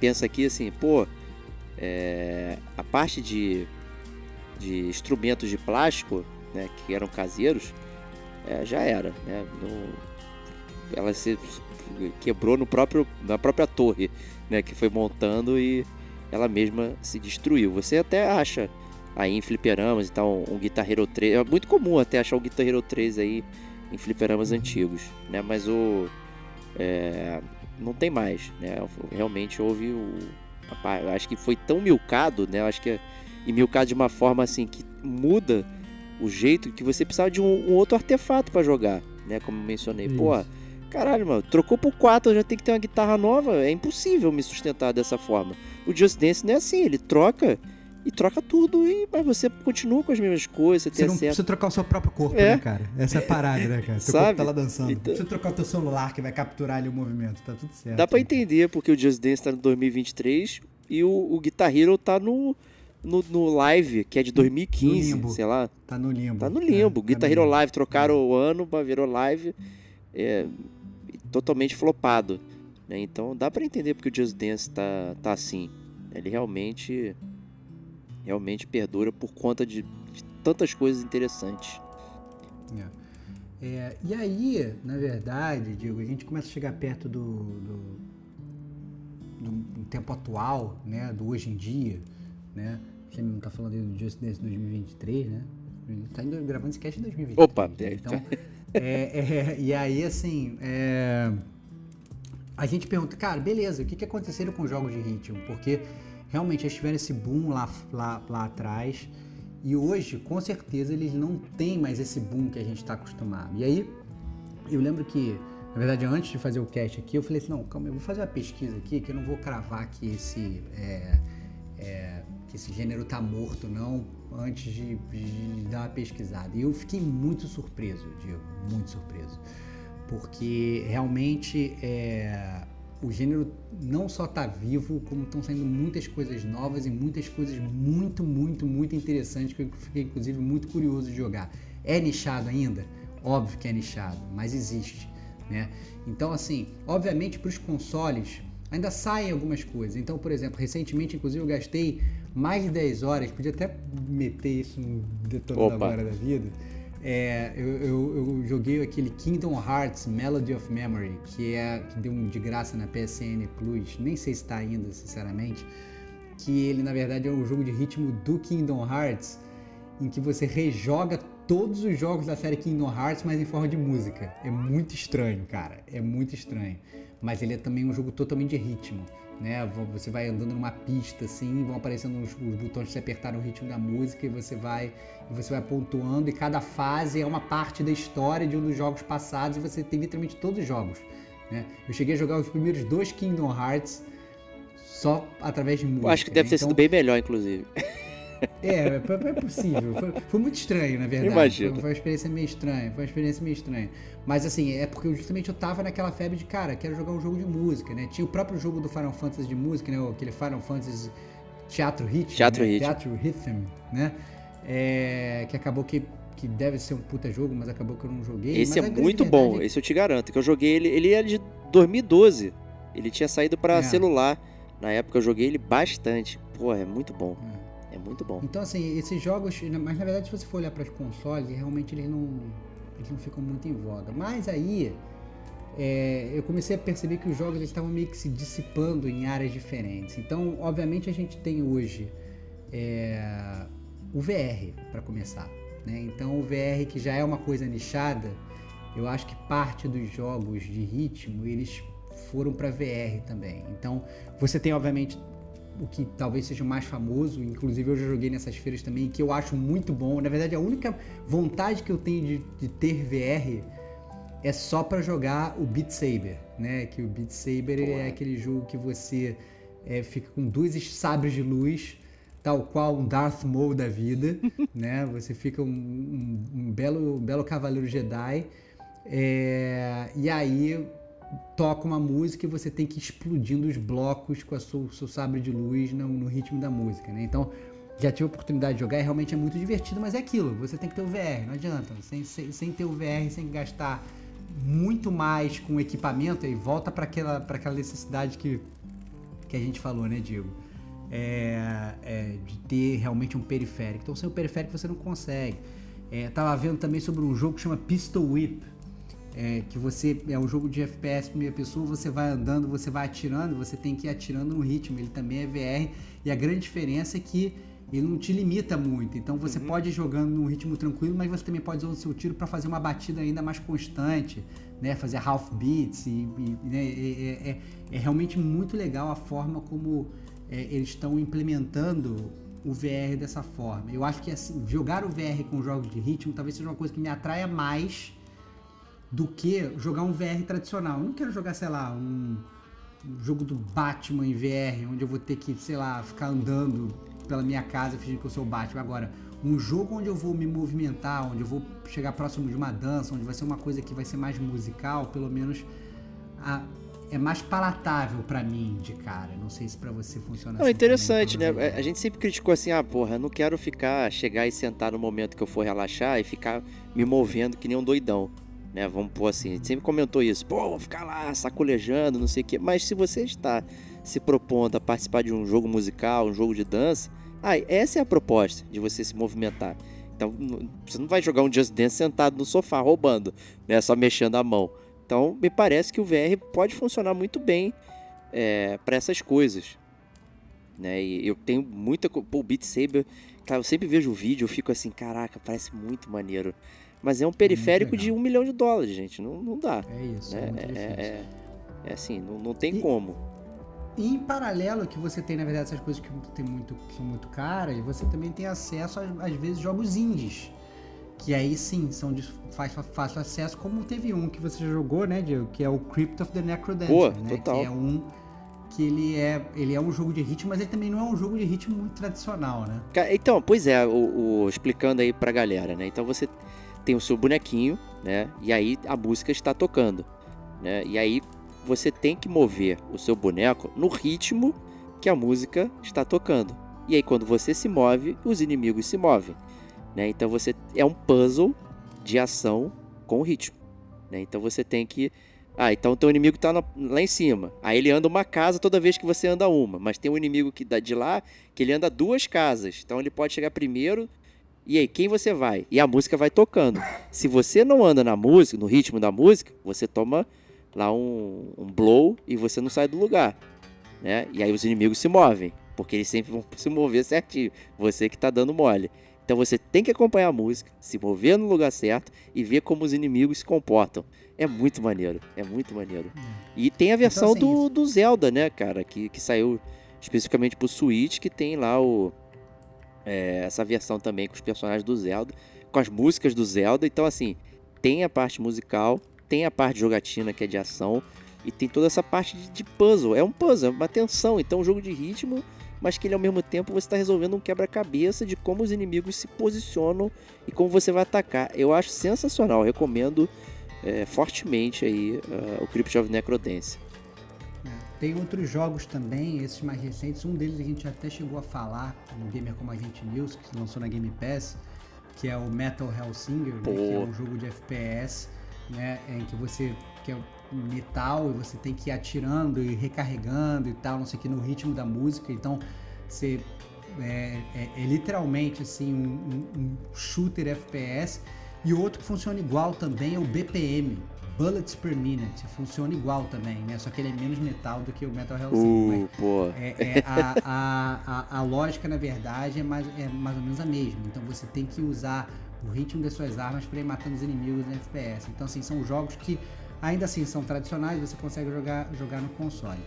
pensa aqui assim, pô, é, a parte de de instrumentos de plástico, né, que eram caseiros, é, já era, né? No, ela se quebrou no próprio, na própria torre, né, que foi montando e ela mesma se destruiu. Você até acha aí em fliperamas, então um Guitar Hero 3, é muito comum até achar um Guitar Hero 3 aí em fliperamas antigos, né? Mas o é, não tem mais, né? Realmente houve o rapaz, acho que foi tão milcado, né? Acho que é, e milcado de uma forma assim que muda o jeito que você precisava de um, um outro artefato para jogar, né? Como mencionei, Isso. pô, caralho, mano, trocou por 4, já tem que ter uma guitarra nova, é impossível me sustentar dessa forma. O Just Dance não é assim, ele troca e troca tudo, e, mas você continua com as mesmas coisas. Você, você não acesso. precisa trocar o seu próprio corpo, é. né, cara? Essa é a parada, né, cara? Seu Sabe? corpo tá lá dançando. Então... Não precisa trocar o teu celular que vai capturar ali o movimento, tá tudo certo. Dá pra entender porque o Just Dance tá no 2023 e o, o Guitar Hero tá no, no, no, live, que é de 2015, sei lá. Tá no limbo. Tá no limbo. É, Guitar tá Hero. Live, trocaram é. o ano, virou live. É, totalmente flopado. Né? Então dá para entender porque o Just Dance tá, tá assim. Ele realmente realmente perdura por conta de, de tantas coisas interessantes. É. É, e aí, na verdade, Diego, a gente começa a chegar perto do, do, do, do tempo atual, né, do hoje em dia, né? Gente não está falando do Just Dance 2023, né? Está gravando esse cast em 2023. Opa! Então, é, é, e aí, assim, é, a gente pergunta, cara, beleza, o que, que aconteceu com os jogos de ritmo? Porque realmente eles tiveram esse boom lá, lá, lá atrás. E hoje, com certeza, eles não têm mais esse boom que a gente está acostumado. E aí, eu lembro que, na verdade, antes de fazer o cast aqui, eu falei assim, não, calma, eu vou fazer uma pesquisa aqui, que eu não vou cravar que esse, é, é, que esse gênero tá morto, não, antes de, de, dar uma pesquisada. E eu fiquei muito surpreso, Diego, muito surpreso. Porque realmente é, o gênero não só está vivo, como estão saindo muitas coisas novas e muitas coisas muito, muito, muito interessantes que eu fiquei inclusive muito curioso de jogar. É nichado ainda? Óbvio que é nichado, mas existe, né? Então, assim, obviamente para os consoles ainda saem algumas coisas. Então, por exemplo, recentemente, inclusive, eu gastei mais de 10 horas, podia até meter isso no detonador agora da vida é, eu, eu, eu, joguei aquele Kingdom Hearts Melody of Memory, que é que deu um de graça na PSN Plus, nem sei se está ainda, sinceramente. Que ele na verdade é um jogo de ritmo do Kingdom Hearts, em que você rejoga todos os jogos da série Kingdom Hearts, mas em forma de música. É muito estranho, cara. É muito estranho. Mas ele é também um jogo totalmente de ritmo né? Você vai andando numa pista assim, vão aparecendo os, os botões que você apertar no ritmo da música e você vai você vai pontuando e cada fase é uma parte da história de um dos jogos passados e você tem literalmente todos os jogos. Né? Eu cheguei a jogar os primeiros dois Kingdom Hearts só através de música. Eu acho que deve né? ter então, sido bem melhor, inclusive. É, é possível. Foi, foi, muito estranho, na verdade. Imagino. Foi, foi, uma experiência meio estranha. Foi uma experiência meio estranha. Mas assim, é porque justamente eu tava naquela febre de, cara, quero jogar um jogo de música, né? Tinha o próprio jogo do Final Fantasy de música, né? Aquele Final Fantasy Teatro Hit. Teatro né? Hit. Teatro Rhythm, né? É, que acabou que, que deve ser um puta jogo, mas acabou que eu não joguei. Esse mas é muito bom, esse eu te garanto. Que eu joguei ele, ele é de 2012. Ele tinha saído para é. celular. Na época eu joguei ele bastante. Pô, é muito bom. É. é muito bom. Então, assim, esses jogos, mas na verdade, se você for olhar para os consoles, realmente eles não eles não ficam muito em voga. Mas aí é, eu comecei a perceber que os jogos estavam meio que se dissipando em áreas diferentes. Então, obviamente, a gente tem hoje é, o VR para começar. Né? Então, o VR que já é uma coisa nichada, eu acho que parte dos jogos de ritmo eles foram para VR também. Então, você tem obviamente o que talvez seja o mais famoso, inclusive eu já joguei nessas feiras também, que eu acho muito bom. Na verdade, a única vontade que eu tenho de, de ter VR é só para jogar o Beat Saber, né? Que o Beat Saber é aquele jogo que você é, fica com dois sabres de luz, tal qual um Darth Maul da vida, né? Você fica um, um, um belo, belo cavaleiro Jedi. É, e aí toca uma música e você tem que ir explodindo os blocos com o seu, sabre de luz no, no, ritmo da música, né? Então, já tive a oportunidade de jogar e realmente é muito divertido, mas é aquilo, você tem que ter o VR, não adianta. Sem, sem, sem ter o VR, sem gastar muito mais com equipamento, e volta para aquela, aquela necessidade que, que a gente falou, né, Diego? é, é, de ter realmente um periférico. Então, sem o periférico você não consegue. É, tava vendo também sobre um jogo que chama Pistol Whip, é, que você é um jogo de FPS primeira pessoa, você vai andando, você vai atirando, você tem que ir atirando no ritmo. Ele também é VR e a grande diferença é que ele não te limita muito. Então você Uhum. pode ir jogando num ritmo tranquilo, mas você também pode usar o seu tiro para fazer uma batida ainda mais constante, né? Fazer half beats e, e, né? é, é- é- é realmente muito legal a forma como é, eles estão implementando o VR dessa forma. Eu acho que assim, jogar o VR com jogos de ritmo talvez seja uma coisa que me atraia mais do que jogar um VR tradicional. Eu não quero jogar, sei lá, um, um jogo do Batman em VR, onde eu vou ter que, sei lá, ficar andando pela minha casa fingindo que eu sou o Batman. Agora, um jogo onde eu vou me movimentar, onde eu vou chegar próximo de uma dança, onde vai ser uma coisa que vai ser mais musical, pelo menos a- é mais palatável pra mim de cara. Não sei se pra você funciona Não, assim. interessante, né? também, A gente sempre criticou assim, ah, porra, eu não quero ficar, chegar e sentar no momento que eu for relaxar e ficar me movendo que nem um doidão, né? Vamos pôr assim, a gente sempre comentou isso, pô, vou ficar lá sacolejando, não sei o quê. Mas se você está se propondo a participar de um jogo musical, um jogo de dança, ah, essa é a proposta de você se movimentar. Então, você não vai jogar um Just Dance sentado no sofá roubando, né? Só mexendo a mão. Então, me parece que o VR pode funcionar muito bem para essas coisas né? E eu tenho muita. Pô, o Beat Saber, cara, eu sempre vejo o vídeo, eu fico assim, caraca, parece muito maneiro. Mas é um periférico de um milhão de dólares, gente. Não, não dá. É isso, é, né? muito É, difícil. é, é assim, não, não tem E- como. E em paralelo que você tem, na verdade, essas coisas que, tem muito, que são muito caras, você também tem acesso, às, às vezes, jogos indies. Que aí sim, são de fácil, fácil acesso, como teve um que você já jogou, né, Diego? Que é o Crypt of the Necrodancer, Pô, né? total. Que é um que ele é, ele é um jogo de ritmo, mas ele também não é um jogo de ritmo muito tradicional, né? Então, pois é, o, o- explicando aí pra galera, né? Então você tem o seu bonequinho, né? E aí a música está tocando, né? E aí você tem que mover o seu boneco no ritmo que a música está tocando. E aí quando você se move, os inimigos se movem, né? Então você é um puzzle de ação com ritmo, né? Então você tem que ah, então o teu inimigo tá na- lá em cima. Aí ele anda uma casa toda vez que você anda uma. Mas tem um inimigo que dá de lá que ele anda duas casas. Então ele pode chegar primeiro. E aí, quem você vai? E a música vai tocando. Se você não anda na música, no ritmo da música, você toma lá um, um blow e você não sai do lugar. Né? E aí os inimigos se movem. Porque eles sempre vão se mover certinho. Você que tá dando mole. Então você tem que acompanhar a música, se mover no lugar certo e ver como os inimigos se comportam. É muito maneiro, é muito maneiro. E tem a versão assim, do, do Zelda, né, cara, que, que saiu especificamente pro Switch, que tem lá o é, essa versão também com os personagens do Zelda, com as músicas do Zelda. Então, assim, tem a parte musical, tem a parte jogatina que é de ação e tem toda essa parte de, puzzle. É um puzzle, é uma tensão. Então, um jogo de ritmo, mas que ele ao mesmo tempo você está resolvendo um quebra-cabeça de como os inimigos se posicionam e como você vai atacar. Eu acho sensacional, eu recomendo é, fortemente aí uh, o Crypt of Necrodancer. Tem outros jogos também, esses mais recentes. Um deles a gente até chegou a falar no Gamer Como a Gente News, que se lançou na Game Pass, que é o Metal Hellsinger, né, que é um jogo de FPS, né, em que você que é metal e você tem que ir atirando e recarregando e tal, não sei o que, no ritmo da música. Então, você é, é- é literalmente assim um, um- um shooter FPS. E outro que funciona igual também é o BPM, Bullets Per Minute. Funciona igual também, né? Só que ele é menos metal do que o Metal Hellsinger. mas Uh, pô. é, é, a, a, a, a lógica, na verdade, é mais, é mais ou menos a mesma. Então você tem que usar o ritmo das suas armas para ir matando os inimigos no FPS. Então, assim, são jogos que ainda assim são tradicionais, você consegue jogar, jogar no console.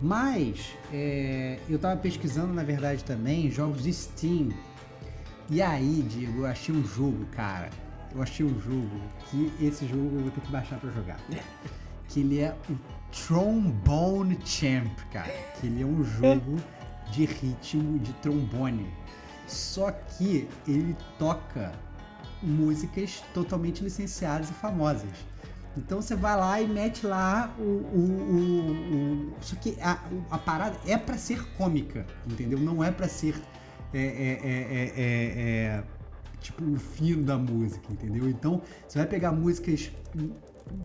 Mas é, eu tava pesquisando, na verdade, também jogos de Steam. E aí, Diego, eu achei um jogo, cara. Eu achei um jogo que esse jogo eu vou ter que baixar para jogar. Que ele é o Trombone Champ, cara. Que ele é um jogo de ritmo de trombone. Só que ele toca músicas totalmente licenciadas e famosas. Então você vai lá e mete lá o. o, o, o- só que a, a parada é pra ser cômica, entendeu? Não é pra ser. é, é, é, é, é, é, tipo o fino da música, entendeu? Então você vai pegar músicas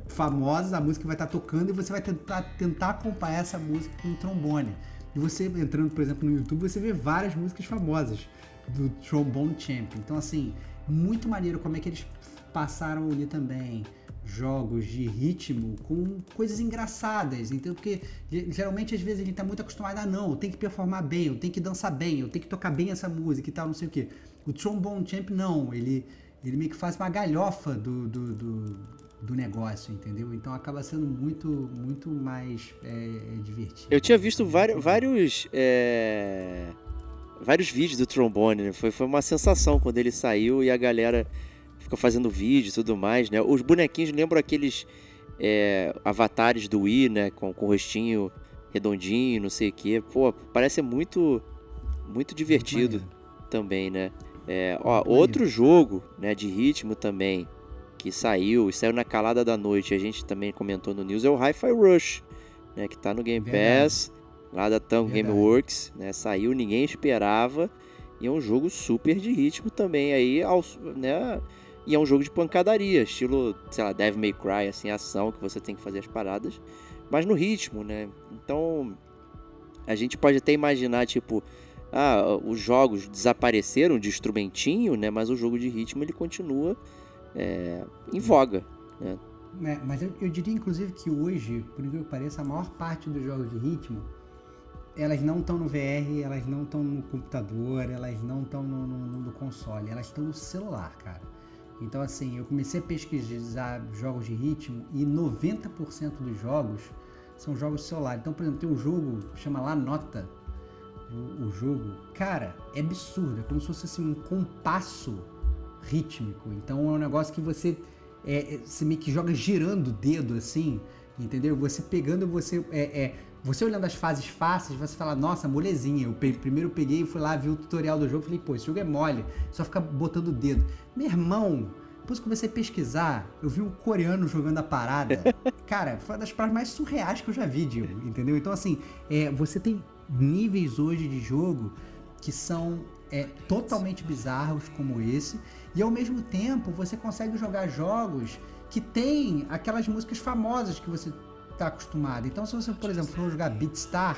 famosas, a música vai estar tocando e você vai tentar, tentar acompanhar essa música com um trombone. E você entrando, por exemplo, no YouTube, você vê várias músicas famosas do Trombone Champ. Então, assim, muito maneiro como é que eles passaram ali também jogos de ritmo com coisas engraçadas, então porque geralmente às vezes a gente tá muito acostumado a não, eu tenho que performar bem, eu tenho que dançar bem, eu tenho que tocar bem essa música e tal, não sei o que. O Trombone Champ não, ele ele meio que faz uma galhofa do, do, do, do negócio, entendeu? Então acaba sendo muito muito mais é, divertido. Eu tinha visto vários vários é... vários vídeos do trombone, né? foi foi uma sensação quando ele saiu e a galera fica fazendo vídeo e tudo mais, né? Os bonequinhos lembram aqueles é, avatares do Wii, né? Com, com o rostinho redondinho, não sei o que. Pô, parece muito, muito divertido muito também, né? É, ó, outro jogo, né, de ritmo também, que saiu, e saiu na calada da noite, a gente também comentou no news, é o Hi-Fi Rush, né, que tá no Game Verdade. Pass, lá da Tango Gameworks, né, saiu, ninguém esperava, e é um jogo super de ritmo também, aí, né, e é um jogo de pancadaria, estilo, sei lá, Devil May Cry, assim, ação, que você tem que fazer as paradas. Mas no ritmo, né? Então, a gente pode até imaginar, tipo, ah, os jogos desapareceram de instrumentinho, né? Mas o jogo de ritmo, ele continua é, em voga, né? É, mas eu, eu, diria, inclusive, que hoje, por incrível que pareça, a maior parte dos jogos de ritmo, elas não estão no VR, elas não estão no computador, elas não estão no, no, no console, elas estão no celular, cara. Então, assim, eu comecei a pesquisar jogos de ritmo e 90% dos jogos são jogos celular. Então, por exemplo, tem um jogo que chama lá Nota. O, o, jogo, cara, é absurdo. É como se fosse assim, um compasso rítmico. Então, é um negócio que você, é, é você meio que joga girando o dedo assim, entendeu? Você pegando, você. É, é, você olhando as fases fáceis, você fala, nossa, molezinha. Eu pe primeiro peguei e fui lá, vi o tutorial do jogo, falei, pô, esse jogo é mole, só fica botando o dedo. Meu irmão, depois comecei a pesquisar, eu vi um coreano jogando a parada. Cara, foi uma das paradas mais surreais que eu já vi, Diego, entendeu? Então, assim, é, você tem níveis hoje de jogo que são é, totalmente bizarros como esse, e ao mesmo tempo você consegue jogar jogos que tem aquelas músicas famosas que você está acostumado. Então, se você, por exemplo, for jogar Beatstar,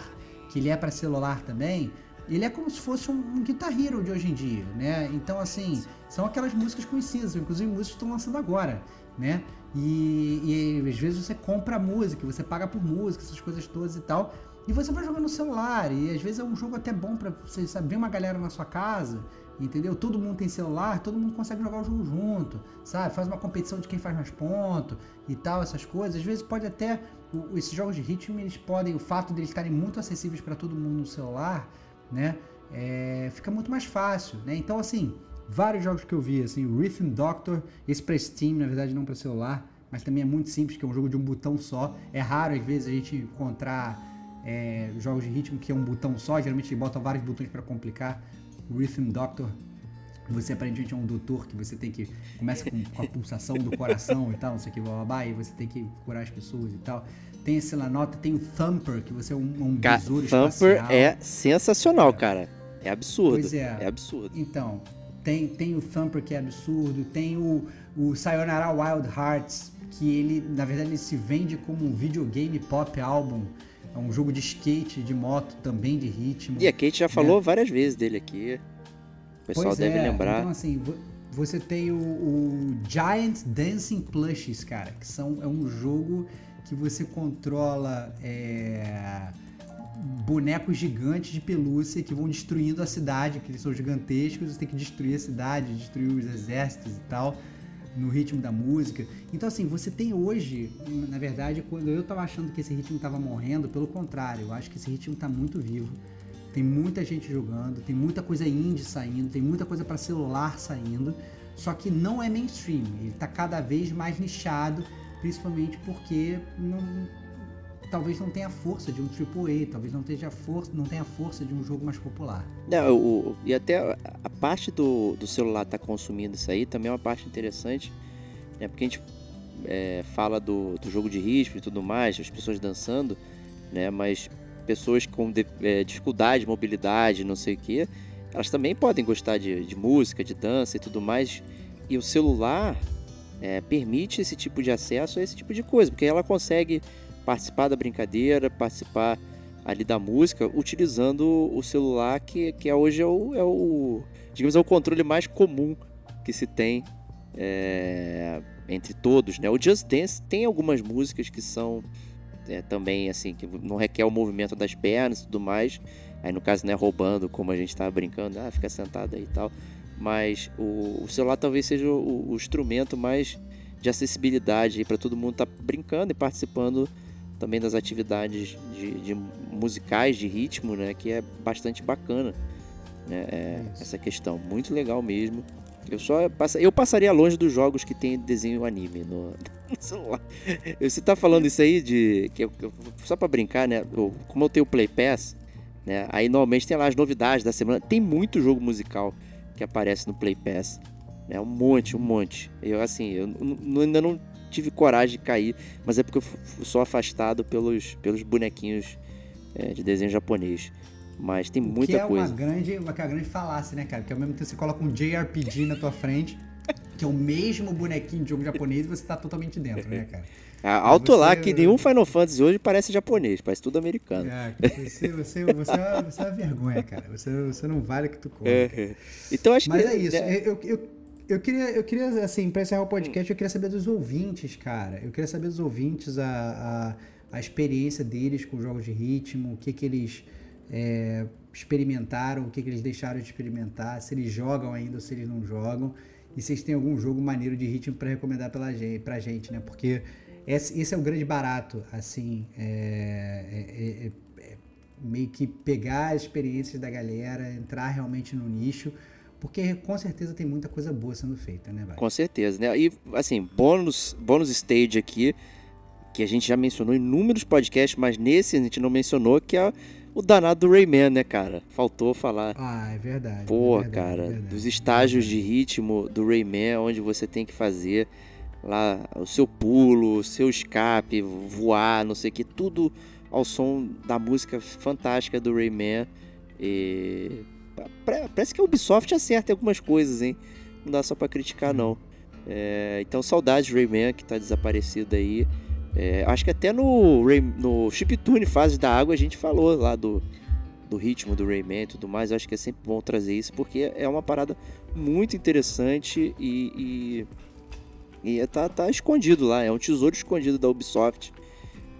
que ele é para celular também, ele é como se fosse um, um Guitar Hero de hoje em dia, né? Então, assim, são aquelas músicas conhecidas, inclusive músicas que estão lançando agora, né? E, e às vezes você compra música, você paga por música, essas coisas todas e tal. E você vai jogando no celular, e às vezes é um jogo até bom para você saber ver uma galera na sua casa, entendeu? Todo mundo tem celular, todo mundo consegue jogar o jogo junto, sabe? Faz uma competição de quem faz mais ponto e tal, essas coisas. Às vezes pode até o, esses jogos de ritmo, eles podem, o fato de eles estarem muito acessíveis para todo mundo no celular, né? É, fica muito mais fácil, né? Então, assim, vários jogos que eu vi, assim, Rhythm Doctor, esse para Steam, na verdade não para celular, mas também é muito simples, que é um jogo de um botão só. É raro, às vezes, a gente encontrar é, jogos de ritmo que é um botão só, geralmente ele bota vários botões para complicar. O Rhythm Doctor você aparentemente é um doutor que você tem que. Começa com, com a pulsação do coração e tal, não sei o que, blá, e você tem que curar as pessoas e tal. Tem esse lá nota, tem o Thumper, que você é um, um Ca besouro Thumper espacial. é sensacional, é. cara. É absurdo. Pois é. É absurdo. Então, tem, tem o Thumper que é absurdo, tem o, o Sayonara Wild Hearts, que ele, na verdade, ele se vende como um videogame pop álbum. É um jogo de skate, de moto, também de ritmo. E a Kate já falou né? várias vezes dele aqui. O pessoal pois deve é. lembrar. Então, assim, você tem o, o, Giant Dancing Plushes, cara, que são, é um jogo que você controla é, bonecos gigantes de pelúcia que vão destruindo a cidade, que eles são gigantescos, você tem que destruir a cidade, destruir os exércitos e tal, no ritmo da música. Então, assim, você tem hoje, na verdade, quando eu tava achando que esse ritmo tava morrendo, pelo contrário, eu acho que esse ritmo tá muito vivo tem muita gente jogando, tem muita coisa indie saindo, tem muita coisa para celular saindo, só que não é mainstream, ele está cada vez mais nichado, principalmente porque não, talvez não tenha força de um AAA, talvez não tenha força, não tenha força de um jogo mais popular. Não, o, e até a parte do, do celular estar tá consumindo isso aí também é uma parte interessante, né? Porque a gente é, fala do, do jogo de ritmo e tudo mais, as pessoas dançando, né? Mas pessoas com de, é, dificuldade, mobilidade, não sei o que, elas também podem gostar de, de, música, de dança e tudo mais. E o celular é, permite esse tipo de acesso a esse tipo de coisa, porque ela consegue participar da brincadeira, participar ali da música utilizando o celular que, que é hoje é o, é o digamos é o controle mais comum que se tem é, entre todos, né? O Just Dance tem algumas músicas que são é, também assim que não requer o movimento das pernas e tudo mais. Aí no caso não é roubando como a gente estava brincando, ah, fica sentado aí e tal. Mas o, o celular talvez seja o, o, instrumento mais de acessibilidade para todo mundo estar tá brincando e participando também das atividades de, de, musicais de ritmo, né? Que é bastante bacana, né? É, essa questão muito legal mesmo. Eu só eu passaria longe dos jogos que tem desenho anime no, no celular. Você tá falando isso aí de que eu, só para brincar, né? Eu, como eu tenho o Play Pass, né? Aí normalmente tem lá as novidades da semana. Tem muito jogo musical que aparece no Play Pass, né? Um monte, um monte. Eu assim, eu ainda não tive coragem de cair, mas é porque eu sou afastado pelos pelos bonequinhos é, de desenho japonês. Mas tem muita que é coisa. Uma grande, uma, uma grande falácia, né, cara? Porque ao mesmo tempo você coloca um JRPG na tua frente, que é o mesmo bonequinho de jogo japonês, e você tá totalmente dentro, né, cara? Alto você... lá que nenhum Final Fantasy hoje parece japonês, parece tudo americano. É, você, você, você, é, você é uma vergonha, cara. Você, você não vale o que tu come. É. Então acho Mas que. Mas é isso. É... Eu, eu, eu, queria, eu queria, assim, pra encerrar o podcast, eu queria saber dos ouvintes, cara. Eu queria saber dos ouvintes a, a, a experiência deles com jogos de ritmo, o que que eles é, experimentaram, o que, que eles deixaram de experimentar, se eles jogam ainda ou se eles não jogam, e se eles têm algum jogo maneiro de ritmo para recomendar pela gente, pra gente, né? Porque esse, esse é o grande barato, assim, é, é, é, é meio que pegar as experiências da galera, entrar realmente no nicho, porque com certeza tem muita coisa boa sendo feita, né, Com certeza, né? E assim, bônus, bônus stage aqui, que a gente já mencionou em inúmeros podcasts, mas nesse a gente não mencionou, que é o danado do Rayman, né, cara? Faltou falar. Ah, é verdade. Pô, é verdade, cara, é verdade, dos estágios de ritmo do Rayman, onde você tem que fazer lá o seu pulo, o seu escape, voar, não sei o que, tudo ao som da música fantástica do Rayman. E parece que a Ubisoft acerta algumas coisas, hein? Não dá só para criticar, não. É, então, saudades Rayman, que tá desaparecido aí. É, acho que até no, no Chiptune Fase da Água a gente falou lá do, do ritmo do Rayman e tudo mais. acho que é sempre bom trazer isso porque é uma parada muito interessante e, e, e tá, tá escondido lá. É um tesouro escondido da Ubisoft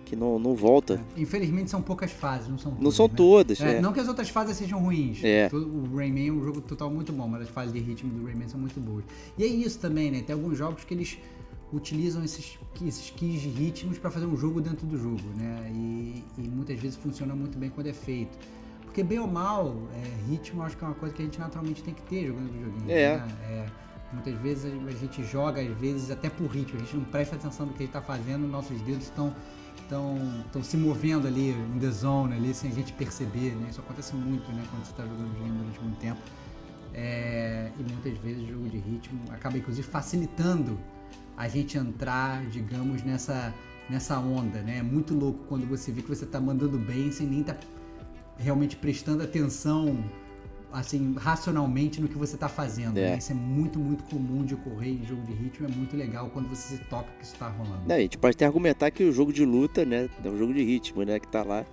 que não, não volta. É, infelizmente são poucas fases, não são todas. Não são né? todas, é, é. Não que as outras fases sejam ruins. É. O Rayman é um jogo total muito bom, mas as fases de ritmo do Rayman são muito boas. E é isso também, né? Tem alguns jogos que eles utilizam esses, esses keys de ritmos para fazer um jogo dentro do jogo, né? E, e, muitas vezes funciona muito bem quando é feito. Porque bem ou mal, é, ritmo acho que é uma coisa que a gente naturalmente tem que ter jogando videogame. É. Né? é muitas vezes a gente joga, às vezes até por ritmo, a gente não presta atenção no que a gente está fazendo, nossos dedos estão estão se movendo ali em the zone ali sem a gente perceber, né? Isso acontece muito, né? Quando você está jogando videogame durante muito tempo. É, e muitas vezes o jogo de ritmo acaba inclusive facilitando a gente entrar, digamos, nessa, nessa onda, né? É muito louco quando você vê que você está mandando bem sem nem estar tá realmente prestando atenção, assim, racionalmente no que você está fazendo. É. Né? Isso é muito, muito comum de ocorrer em jogo de ritmo. É muito legal quando você se toca que isso está rolando. Não, a gente pode até argumentar que o jogo de luta, né? É um jogo de ritmo, né? Que tá lá.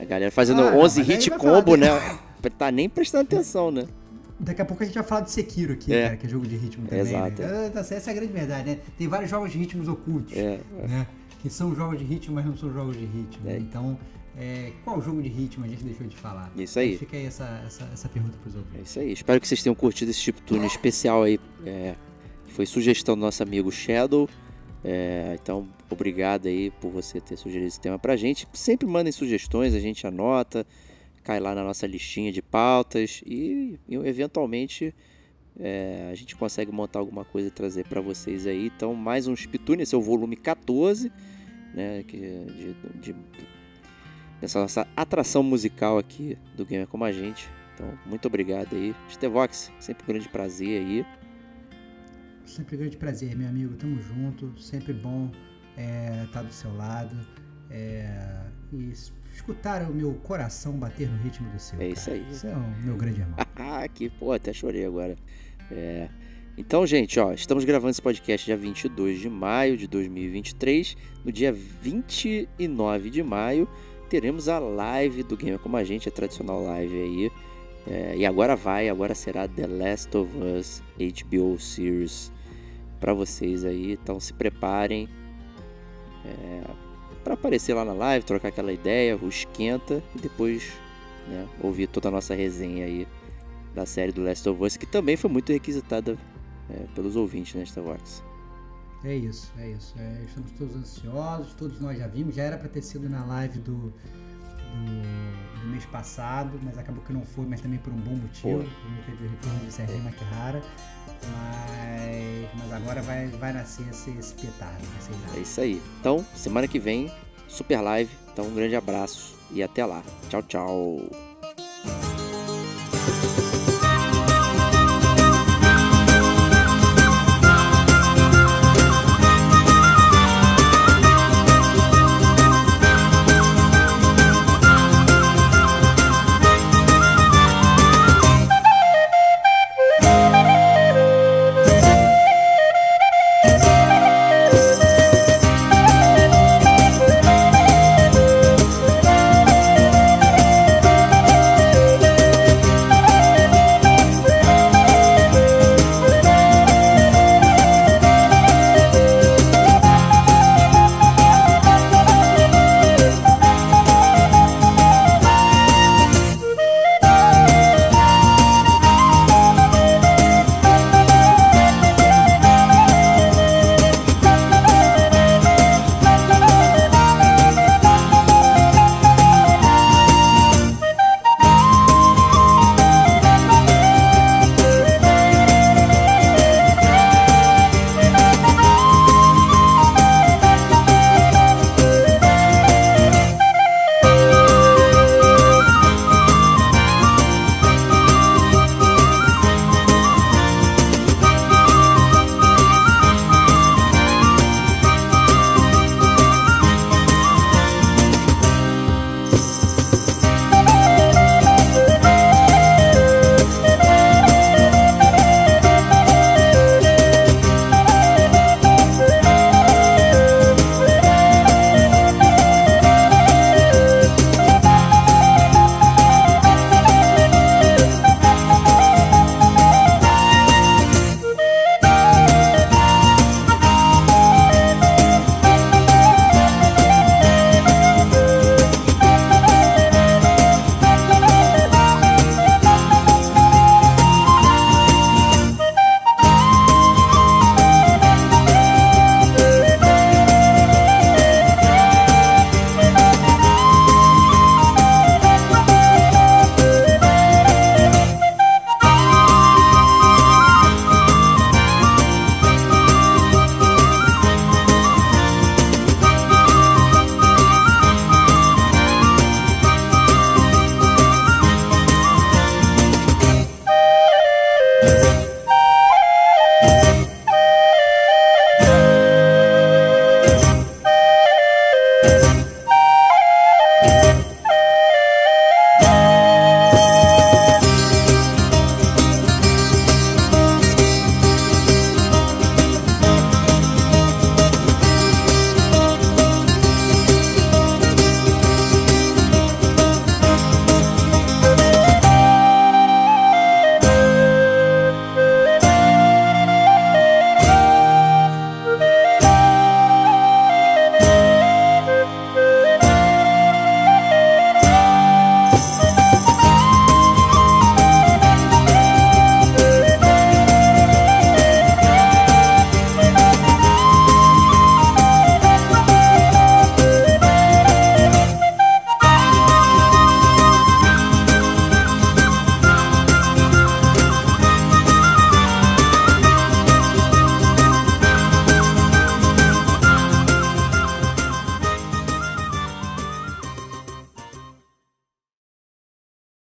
A galera fazendo ah, 11 hit combo, né? Tá nem prestando atenção, né? Daqui a pouco a gente vai falar de Sekiro aqui, é. cara, que é jogo de ritmo também. Né? Exato. Né? Essa é a grande verdade, né? Tem vários jogos de ritmos ocultos, é. né? Que são jogos de ritmo, mas não são jogos de ritmo. É. Então, é, qual jogo de ritmo a gente deixou de falar? Isso aí. Fica aí essa, essa, essa pergunta pros ouvintes. É isso aí. Espero que vocês tenham curtido esse tipo turno especial aí. É, foi sugestão do nosso amigo Shadow. É, então, obrigado aí por você ter sugerido esse tema pra gente. Sempre mandem sugestões, a gente anota cai lá na nossa listinha de pautas e, e eventualmente é, a gente consegue montar alguma coisa e trazer para vocês aí. Então, mais um Spitune, esse é o volume 14, né, que, de, de, dessa nossa atração musical aqui do Gamer Como a Gente. Então, muito obrigado aí. Stevox, sempre um grande prazer aí. Sempre um grande prazer, meu amigo. Tamo junto. Sempre bom estar é, tá do seu lado. É, e escutar o meu coração bater no ritmo do seu. É isso aí. Isso é o meu grande irmão. ah, que pô, até chorei agora. É. Então, gente, ó, estamos gravando esse podcast dia 22 de maio de 2023. No dia 29 de maio, teremos a live do Gamer Como a Gente, a tradicional live aí. É, e agora vai, agora será The Last of Us HBO Series para vocês aí. Então se preparem é, para aparecer lá na live, trocar aquela ideia, o esquenta e depois né, ouvir toda a nossa resenha aí da série do Last of Us, que também foi muito requisitada é, pelos ouvintes nesta né, Vox. É isso, é isso. É, estamos todos ansiosos, todos nós já vimos, já era para ter sido na live do, do, do, mês passado, mas acabou que não foi, mas também por um bom motivo. Não teve retorno de Serginho Makihara. Mas, mas agora vai, vai nascer esse, esse petardo. É isso aí. Então, semana que vem, super live. Então, um grande abraço e até lá. Tchau, tchau.